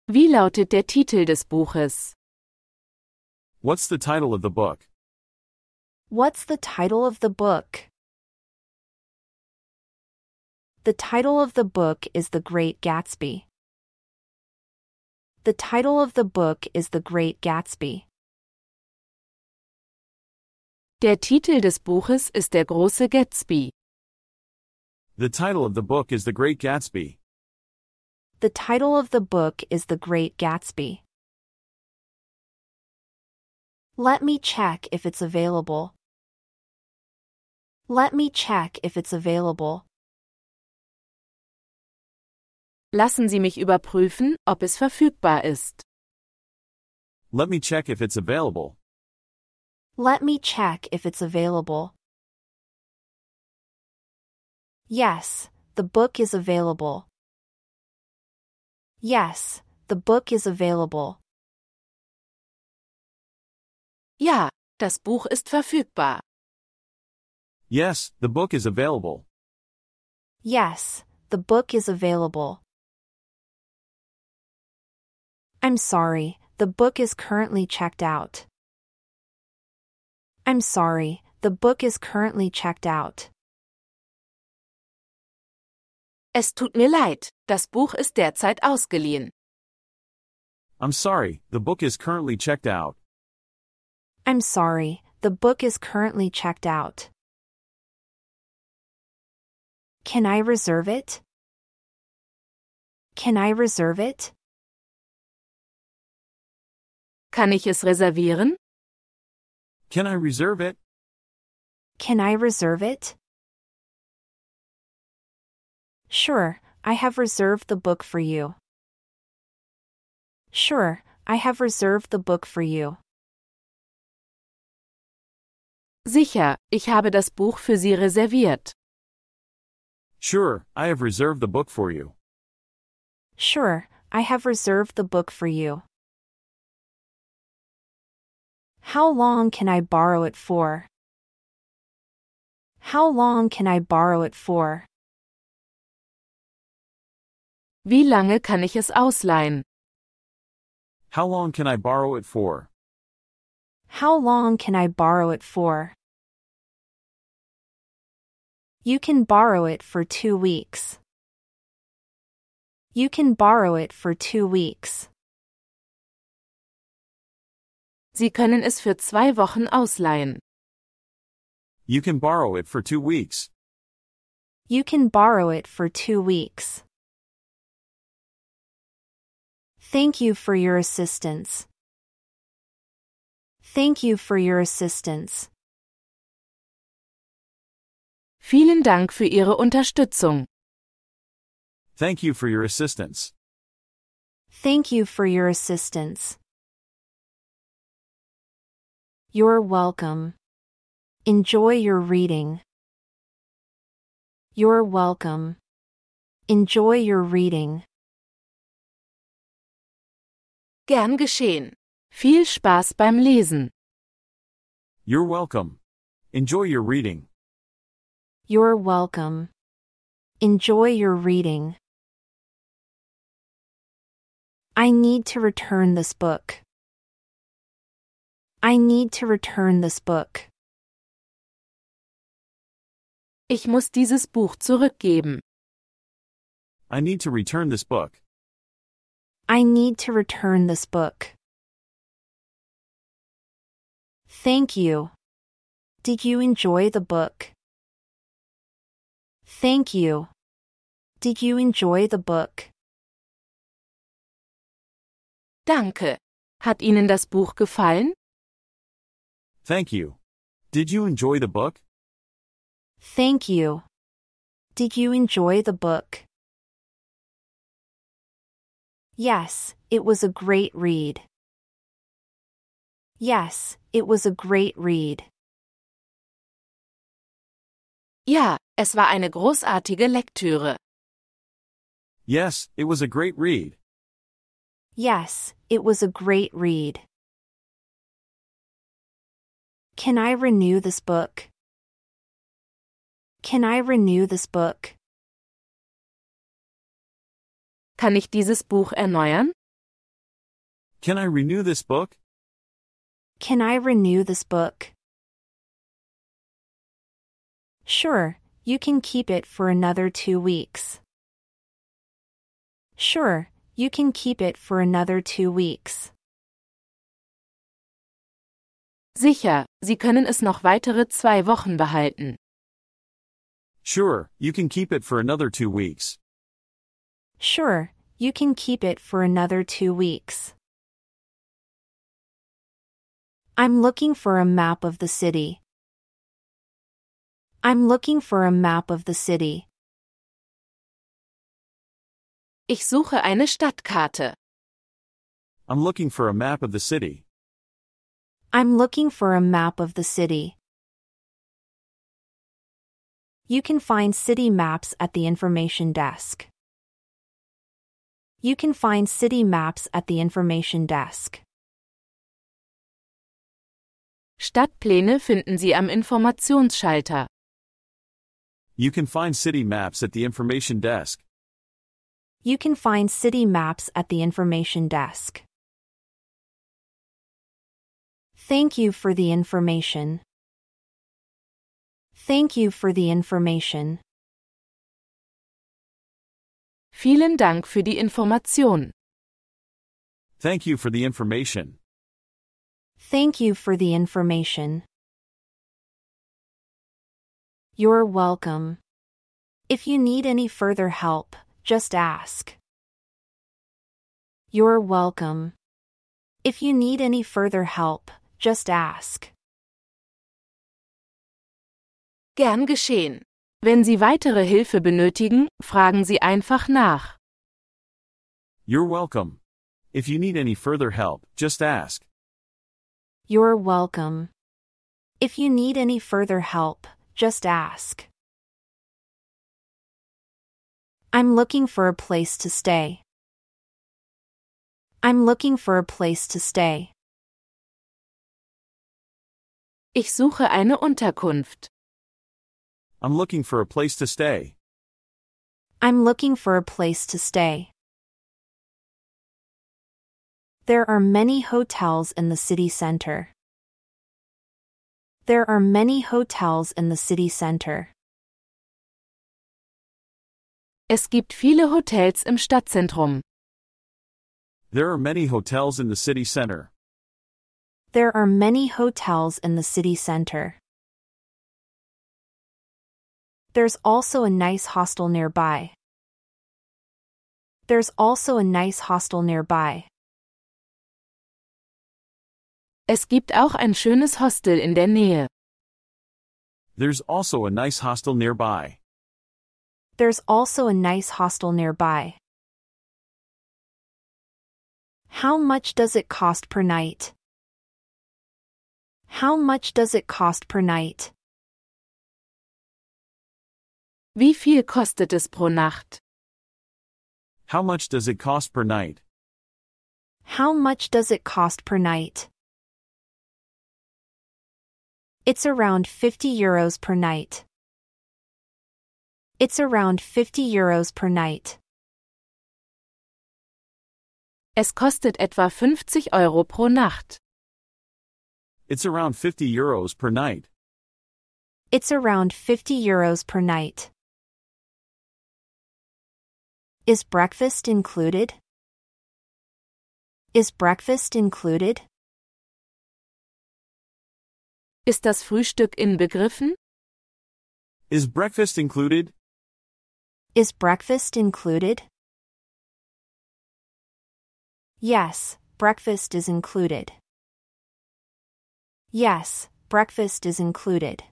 Wie lautet der Titel des Buches? What's the title of the book? What's the title of the book? The title of the book is The Great Gatsby. The title of the book is The Great Gatsby. Der Titel des Buches ist Der große Gatsby. The title of the book is The Great Gatsby. The title of the book is The Great Gatsby. Let me check if it's available. Let me check if it's available. Lassen Sie mich überprüfen, ob es verfügbar ist. Let me check if it's available. Let me check if it's available. Yes, the book is available. Yes, the book is available. Ja, das Buch ist verfügbar. Yes, the book is available. Yes, the book is available. I'm sorry, the book is currently checked out. I'm sorry, the book is currently checked out. Es tut mir leid, das Buch ist derzeit ausgeliehen. I'm sorry, the book is currently checked out. I'm sorry, the book is currently checked out. Can I reserve it? Can I reserve it? Kann ich es reservieren? Can I reserve it? Can I reserve it? Sure, I have reserved the book for you. Sure, I have reserved the book for you. Sicher, ich habe das Buch für Sie reserviert. Sure, I have reserved the book for you. Sure, I have reserved the book for you. How long can I borrow it for? How long can I borrow it for? Wie lange kann ich es ausleihen? How long can I borrow it for? How long can I borrow it for? You can borrow it for two weeks. You can borrow it for two weeks. Sie können es für zwei Wochen ausleihen. You can borrow it for two weeks. You can borrow it for two weeks. Thank you for your assistance. Thank you for your assistance. Vielen Dank für Ihre Unterstützung. Thank you for your assistance. Thank you for your assistance. You're welcome. Enjoy your reading. You're welcome. Enjoy your reading. Gern geschehen. Viel Spaß beim Lesen. You're welcome. Enjoy your reading. You're welcome. Enjoy your reading. I need to return this book. I need to return this book. Ich muss dieses Buch zurückgeben. I need to return this book. I need to return this book. Thank you. Did you enjoy the book? Thank you. Did you enjoy the book? Danke. Hat Ihnen das Buch gefallen? Thank you. Did you enjoy the book? Thank you. Did you enjoy the book? Yes, it was a great read. Yes, it was a great read. Ja, es war eine großartige Lektüre. Yes, it was a great read. Yes, it was a great read. Can I renew this book? Can I renew this book? Kann ich dieses Buch erneuern? Can I renew this book? Can I renew this book? Sure, you can keep it for another two weeks. Sure, you can keep it for another two weeks. Sicher, Sie können es noch weitere zwei Wochen behalten. Sure, you can keep it for another two weeks. Sure, you can keep it for another two weeks. I'm looking for a map of the city. I'm looking for a map of the city. Ich suche eine Stadtkarte. I'm looking for a map of the city. I'm looking for a map of the city. You can find city maps at the information desk. You can find city maps at the information desk. Stadtpläne finden Sie am Informationsschalter. You can find city maps at the information desk. You can find city maps at the information desk. Thank you for the information. Thank you for the information. Vielen Dank für die Information. Thank you for the information. Thank you for the information. You're welcome. If you need any further help, just ask. You're welcome. If you need any further help, just ask. Gern geschehen. Wenn Sie weitere Hilfe benötigen, fragen Sie einfach nach. You're welcome. If you need any further help, just ask. You're welcome. If you need any further help, just ask. I'm looking for a place to stay. I'm looking for a place to stay. Ich suche eine Unterkunft. I'm looking for a place to stay. I'm looking for a place to stay. There are many hotels in the city center. There are many hotels in the city center. Es gibt viele Hotels im Stadtzentrum. There are many hotels in the city center. There are many hotels in the city center. There's also a nice hostel nearby. There's also a nice hostel nearby. Es gibt auch ein schönes Hostel in der Nähe. There's also a nice hostel nearby. There's also a nice hostel nearby. How much does it cost per night? How much does it cost per night? Wie viel kostet es pro Nacht? How much does it cost per night? How much does it cost per night? It's around 50 euros per night. It's around 50 euros per night. Es kostet etwa 50 Euro pro Nacht. It's around 50 euros per night. It's around 50 euros per night. Is breakfast included? Is breakfast included? Ist das Frühstück inbegriffen? Is breakfast included? Is breakfast included? Yes, breakfast is included. Yes, breakfast is included.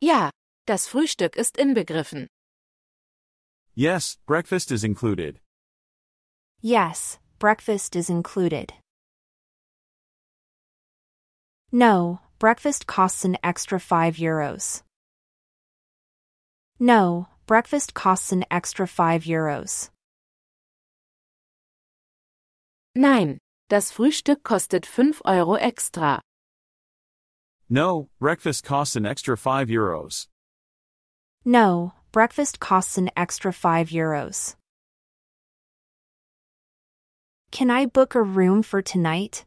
Ja, das Frühstück ist inbegriffen. Yes, breakfast is included. Yes, breakfast is included. No, breakfast costs an extra 5 euros. No, breakfast costs an extra 5 euros. Nein, das Frühstück kostet 5 Euro extra. No, breakfast costs an extra 5 euros. No, breakfast costs an extra 5 euros. Can I book a room for tonight?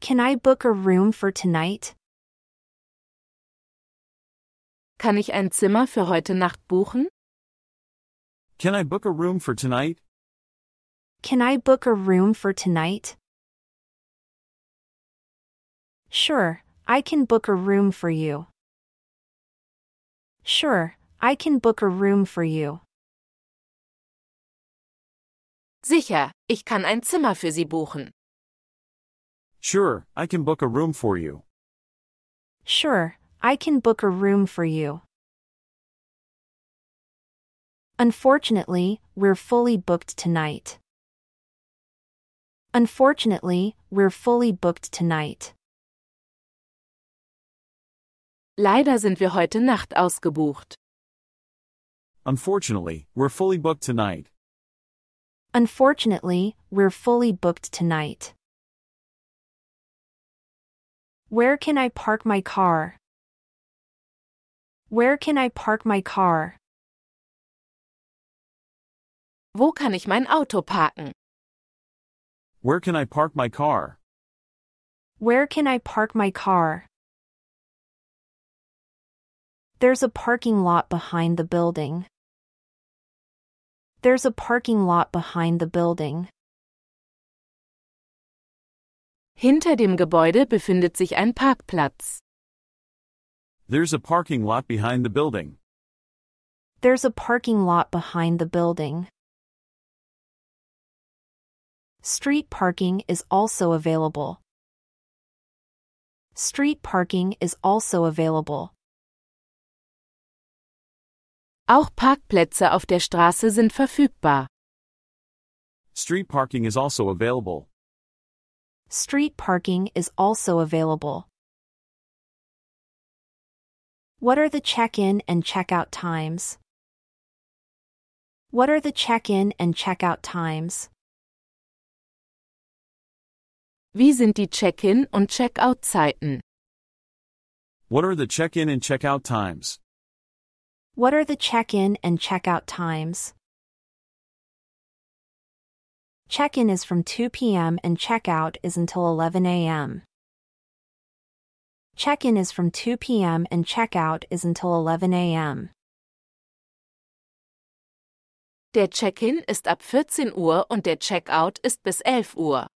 Can I book a room for tonight? Kann ich ein Zimmer für heute Nacht buchen? Can I book a room for tonight? Can I book a room for tonight? Sure, I can book a room for you. Sure, I can book a room for you. Sicher, ich kann ein Zimmer für Sie buchen. Sure, I can book a room for you. Sure, I can book a room for you. Unfortunately, we're fully booked tonight. Unfortunately, we're fully booked tonight. Leider sind wir heute Nacht ausgebucht. Unfortunately, we're fully booked tonight. Unfortunately, we're fully booked tonight. Where can I park my car? Where can I park my car? Wo kann ich mein Auto parken? Where can I park my car? Where can I park my car? There's a parking lot behind the building. There's a parking lot behind the building. Hinter dem Gebäude befindet sich ein Parkplatz. There's a parking lot behind the building. There's a parking lot behind the building. Street parking is also available. Street parking is also available. Auch Parkplätze auf der Straße sind verfügbar. Street parking is also available. Street parking is also available. What are the check-in and check-out times? What are the check-in and check-out times? Wie sind die Check-in- und Check-out-Zeiten? What are the check-in and check-out times? What are the check-in and check-out times? Check-in is from 2 p.m. and check-out is until 11 a.m. Check-in is from 2 p.m. and check-out is until 11 a.m. Der Check-in ist ab 14 Uhr und der Check-out ist bis 11 Uhr.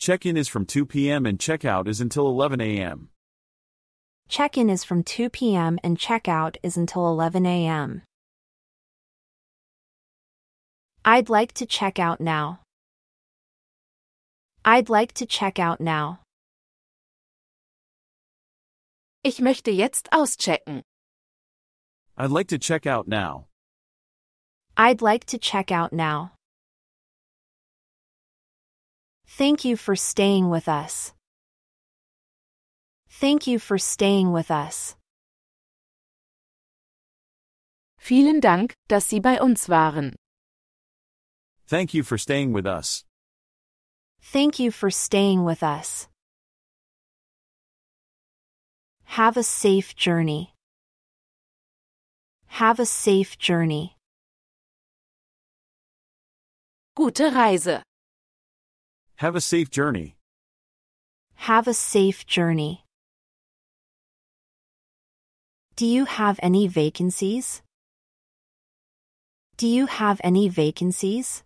Check-in is from 2 p.m. and check-out is until 11 a.m. Check-in is from 2 p.m. and check-out is until 11 a.m. I'd like to check out now. I'd like to check out now. Ich möchte jetzt auschecken. I'd like to check out now. I'd like to check out now. Thank you for staying with us. Thank you for staying with us. Vielen Dank, dass Sie bei uns waren. Thank you for staying with us. Thank you for staying with us. Have a safe journey. Have a safe journey. Gute Reise. Have a safe journey. Have a safe journey. Do you have any vacancies? Do you have any vacancies?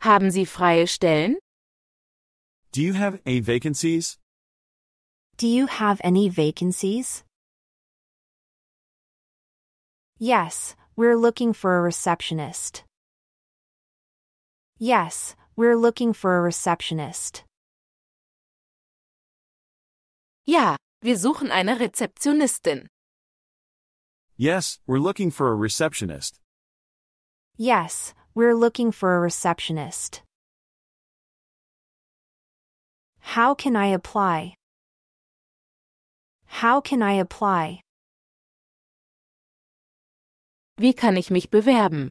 Haben Sie freie Stellen? Do you have any vacancies? Do you have any vacancies? Yes, we're looking for a receptionist. Yes, we're looking for a receptionist. Ja, wir suchen eine Rezeptionistin. Yes, we're looking for a receptionist. Yes, we're looking for a receptionist. How can I apply? How can I apply? Wie kann ich mich bewerben?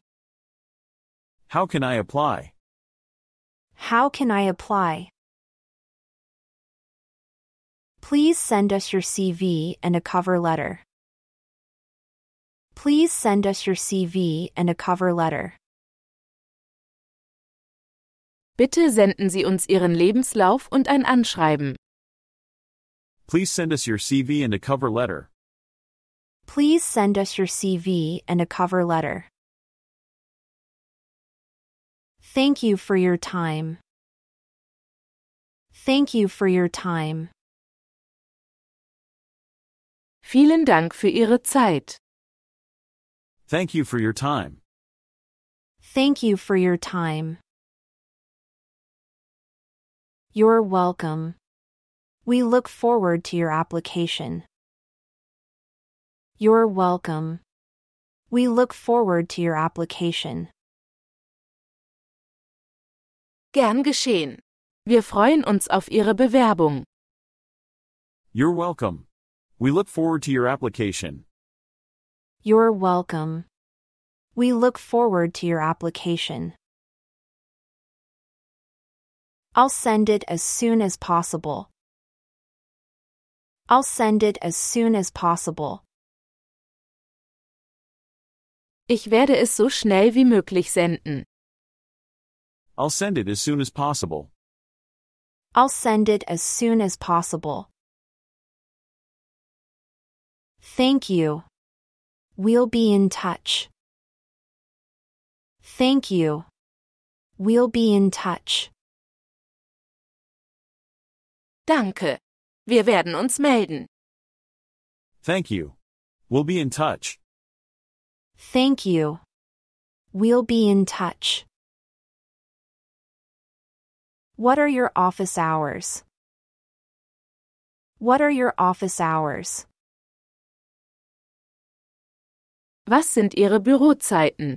How can I apply? How can I apply? Please send us your CV and a cover letter. Please send us your CV and a cover letter. Bitte senden Sie uns Ihren Lebenslauf und ein Anschreiben. Please send us your CV and a cover letter. Please send us your CV and a cover letter. Thank you for your time. Thank you for your time. Vielen Dank für Ihre Zeit. Thank you for your time. Thank you for your time. You're welcome. We look forward to your application. You're welcome. We look forward to your application. Gern geschehen. Wir freuen uns auf Ihre Bewerbung. You're welcome. We look forward to your application. You're welcome. We look forward to your application. I'll send it as soon as possible. I'll send it as soon as possible. Ich werde es so schnell wie möglich senden. I'll send it as soon as possible. I'll send it as soon as possible. Thank you. We'll be in touch. Thank you. We'll be in touch. Danke. Wir werden uns melden. Thank you. We'll be in touch. Thank you. We'll be in touch. What are your office hours? What are your office hours? Was sind Ihre Bürozeiten?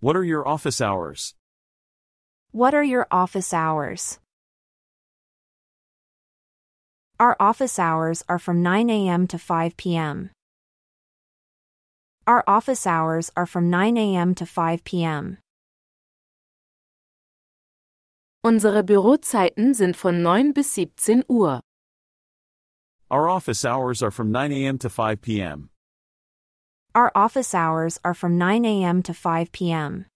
What are your office hours? What are your office hours? Our office hours are from 9 a.m. to 5 p.m. Our office hours are from 9 a.m. to 5 p.m. Unsere Bürozeiten sind von 9 bis 17 Uhr. Our office hours are from 9 a.m. to 5 p.m. Our office hours are from 9 a.m. to 5 p.m.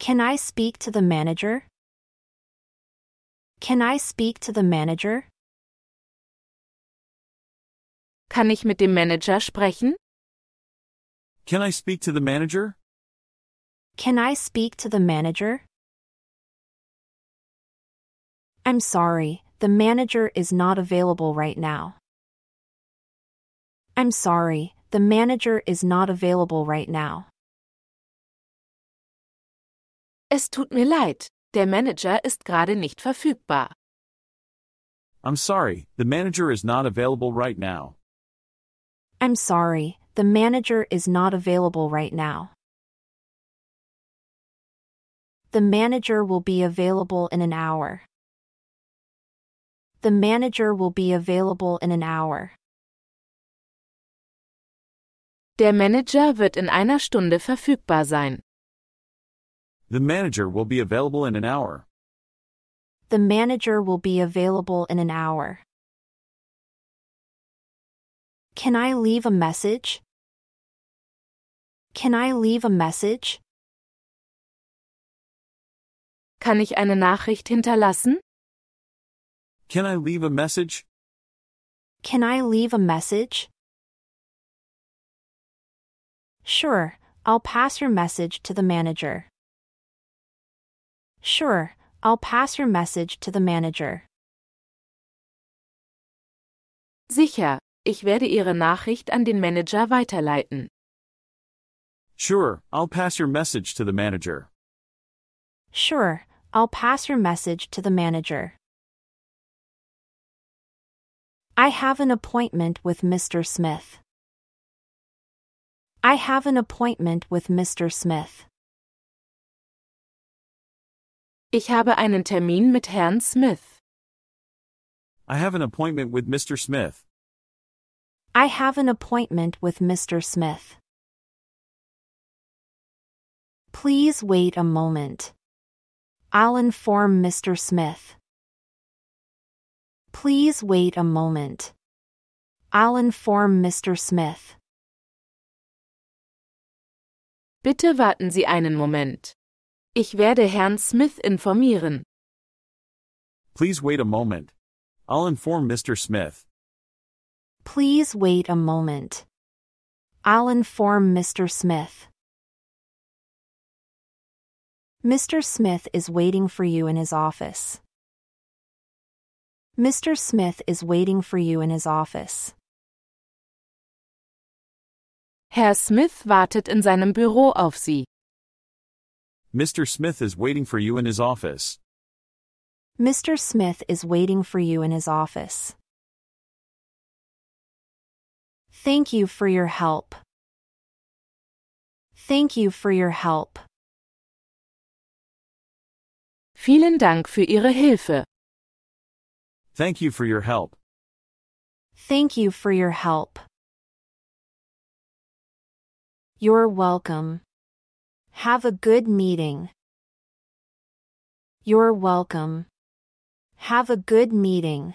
Can I speak to the manager? Can I speak to the manager? Kann ich mit dem Manager sprechen? Can I speak to the manager? Can I speak to the manager? I'm sorry, the manager is not available right now. I'm sorry, the manager is not available right now. Es tut mir leid, der Manager ist gerade nicht verfügbar. I'm sorry, the manager is not available right now. I'm sorry, the manager is not available right now. The manager will be available in an hour. The manager will be available in an hour. Der Manager wird in einer Stunde verfügbar sein. The manager will be available in an hour. The manager will be available in an hour. Can I leave a message? Can I leave a message? Kann ich eine Nachricht hinterlassen? Can I leave a message? Can I leave a message? Sure, I'll pass your message to the manager. Sure, I'll pass your message to the manager. Sicher, ich werde Ihre Nachricht an den Manager weiterleiten. Sure, I'll pass your message to the manager. Sure, I'll pass your message to the manager. I have an appointment with Mr. Smith. I have an appointment with Mr. Smith. Ich habe einen Termin mit Herrn Smith. I have an appointment with Mr. Smith. I have an appointment with Mr. Smith. Please wait a moment. I'll inform Mr. Smith. Please wait a moment. I'll inform Mr. Smith. Bitte warten Sie einen Moment. Ich werde Herrn Smith informieren. Please wait a moment. I'll inform Mr. Smith. Please wait a moment. I'll inform Mr. Smith. Mr. Smith is waiting for you in his office. Mr. Smith is waiting for you in his office. Herr Smith wartet in seinem Büro auf Sie. Mr. Smith is waiting for you in his office. Mr. Smith is waiting for you in his office. Thank you for your help. Thank you for your help. Vielen Dank für Ihre Hilfe. Thank you for your help. Thank you for your help. You're welcome. Have a good meeting. You're welcome. Have a good meeting.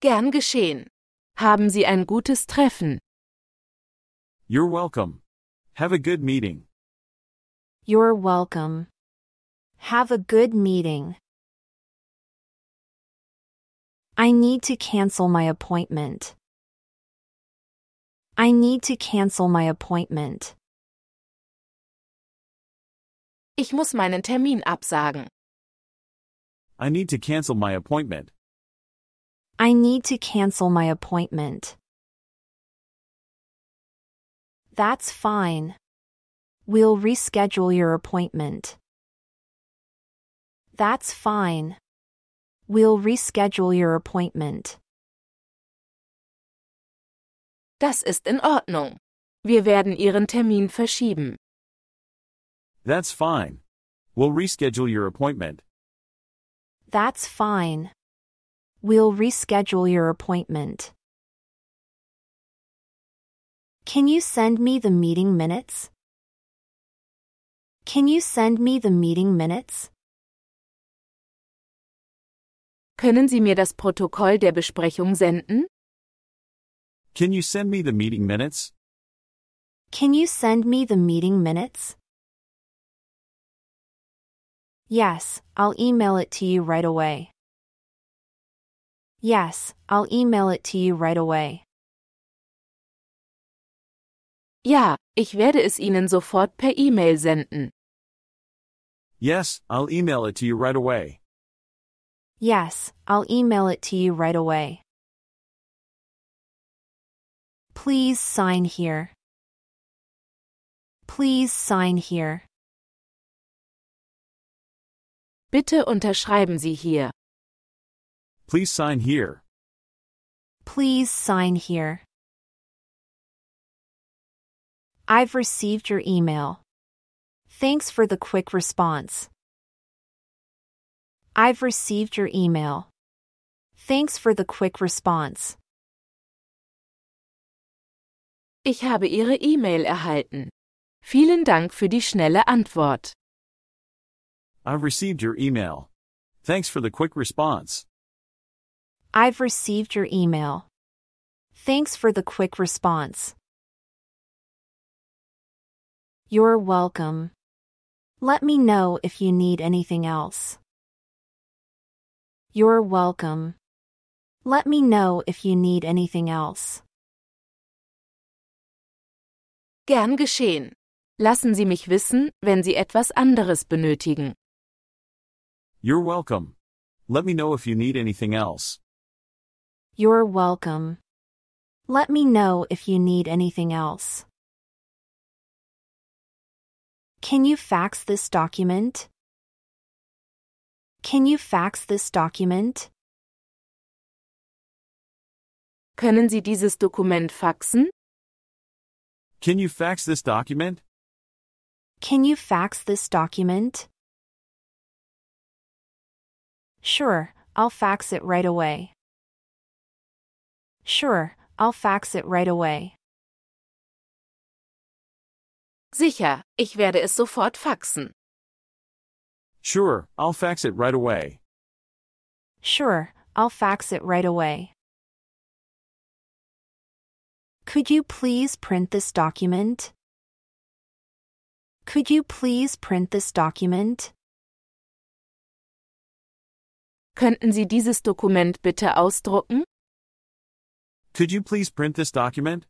Gern geschehen. Haben Sie ein gutes Treffen. You're welcome. Have a good meeting. You're welcome. Have a good meeting. I need to cancel my appointment. I need to cancel my appointment. Ich muss meinen Termin absagen. I need to cancel my appointment. I need to cancel my appointment. That's fine. We'll reschedule your appointment. That's fine. We'll reschedule your appointment. Das ist in Ordnung. Wir werden Ihren Termin verschieben. That's fine. We'll reschedule your appointment. That's fine. We'll reschedule your appointment. Can you send me the meeting minutes? Can you send me the meeting minutes? Können Sie mir das Protokoll der Besprechung senden? Can you send me the meeting minutes? Can you send me the meeting minutes? Yes, I'll email it to you right away. Yes, I'll email it to you right away. Ja, ich werde es Ihnen sofort per E-Mail senden. Yes, I'll email it to you right away. Yes, I'll email it to you right away. Please sign here. Please sign here. Bitte unterschreiben Sie hier. Please sign here. Please sign here. I've received your email. Thanks for the quick response. I've received your email. Thanks for the quick response. Ich habe Ihre E-Mail erhalten. Vielen Dank für die schnelle Antwort. I've received your email. Thanks for the quick response. I've received your email. Thanks for the quick response. You're welcome. Let me know if you need anything else. You're welcome. Let me know if you need anything else. Gern geschehen. Lassen Sie mich wissen, wenn Sie etwas anderes benötigen. You're welcome. Let me know if you need anything else. You're welcome. Let me know if you need anything else. Can you fax this document? Can you fax this document? Können Sie dieses Dokument faxen? Can you fax this document? Can you fax this document? Sure, I'll fax it right away. Sure, I'll fax it right away. Sicher, ich werde es sofort faxen. Sure, I'll fax it right away. Sure, I'll fax it right away. Could you please print this document? Could you please print this document? Könnten Sie dieses Dokument bitte ausdrucken? Could you please print this document?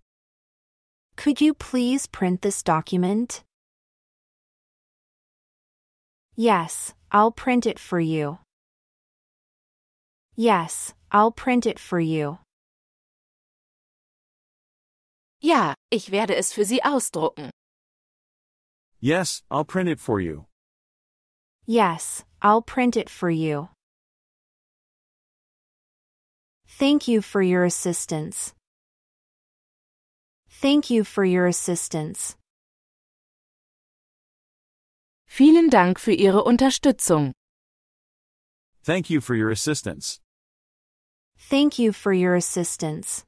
Could you please print this document? Yes, I'll print it for you. Yes, I'll print it for you. Ja, ich werde es für Sie ausdrucken. Yes, I'll print it for you. Yes, I'll print it for you. Thank you for your assistance. Thank you for your assistance. Vielen Dank für Ihre Unterstützung. Thank you for your assistance. Thank you for your assistance.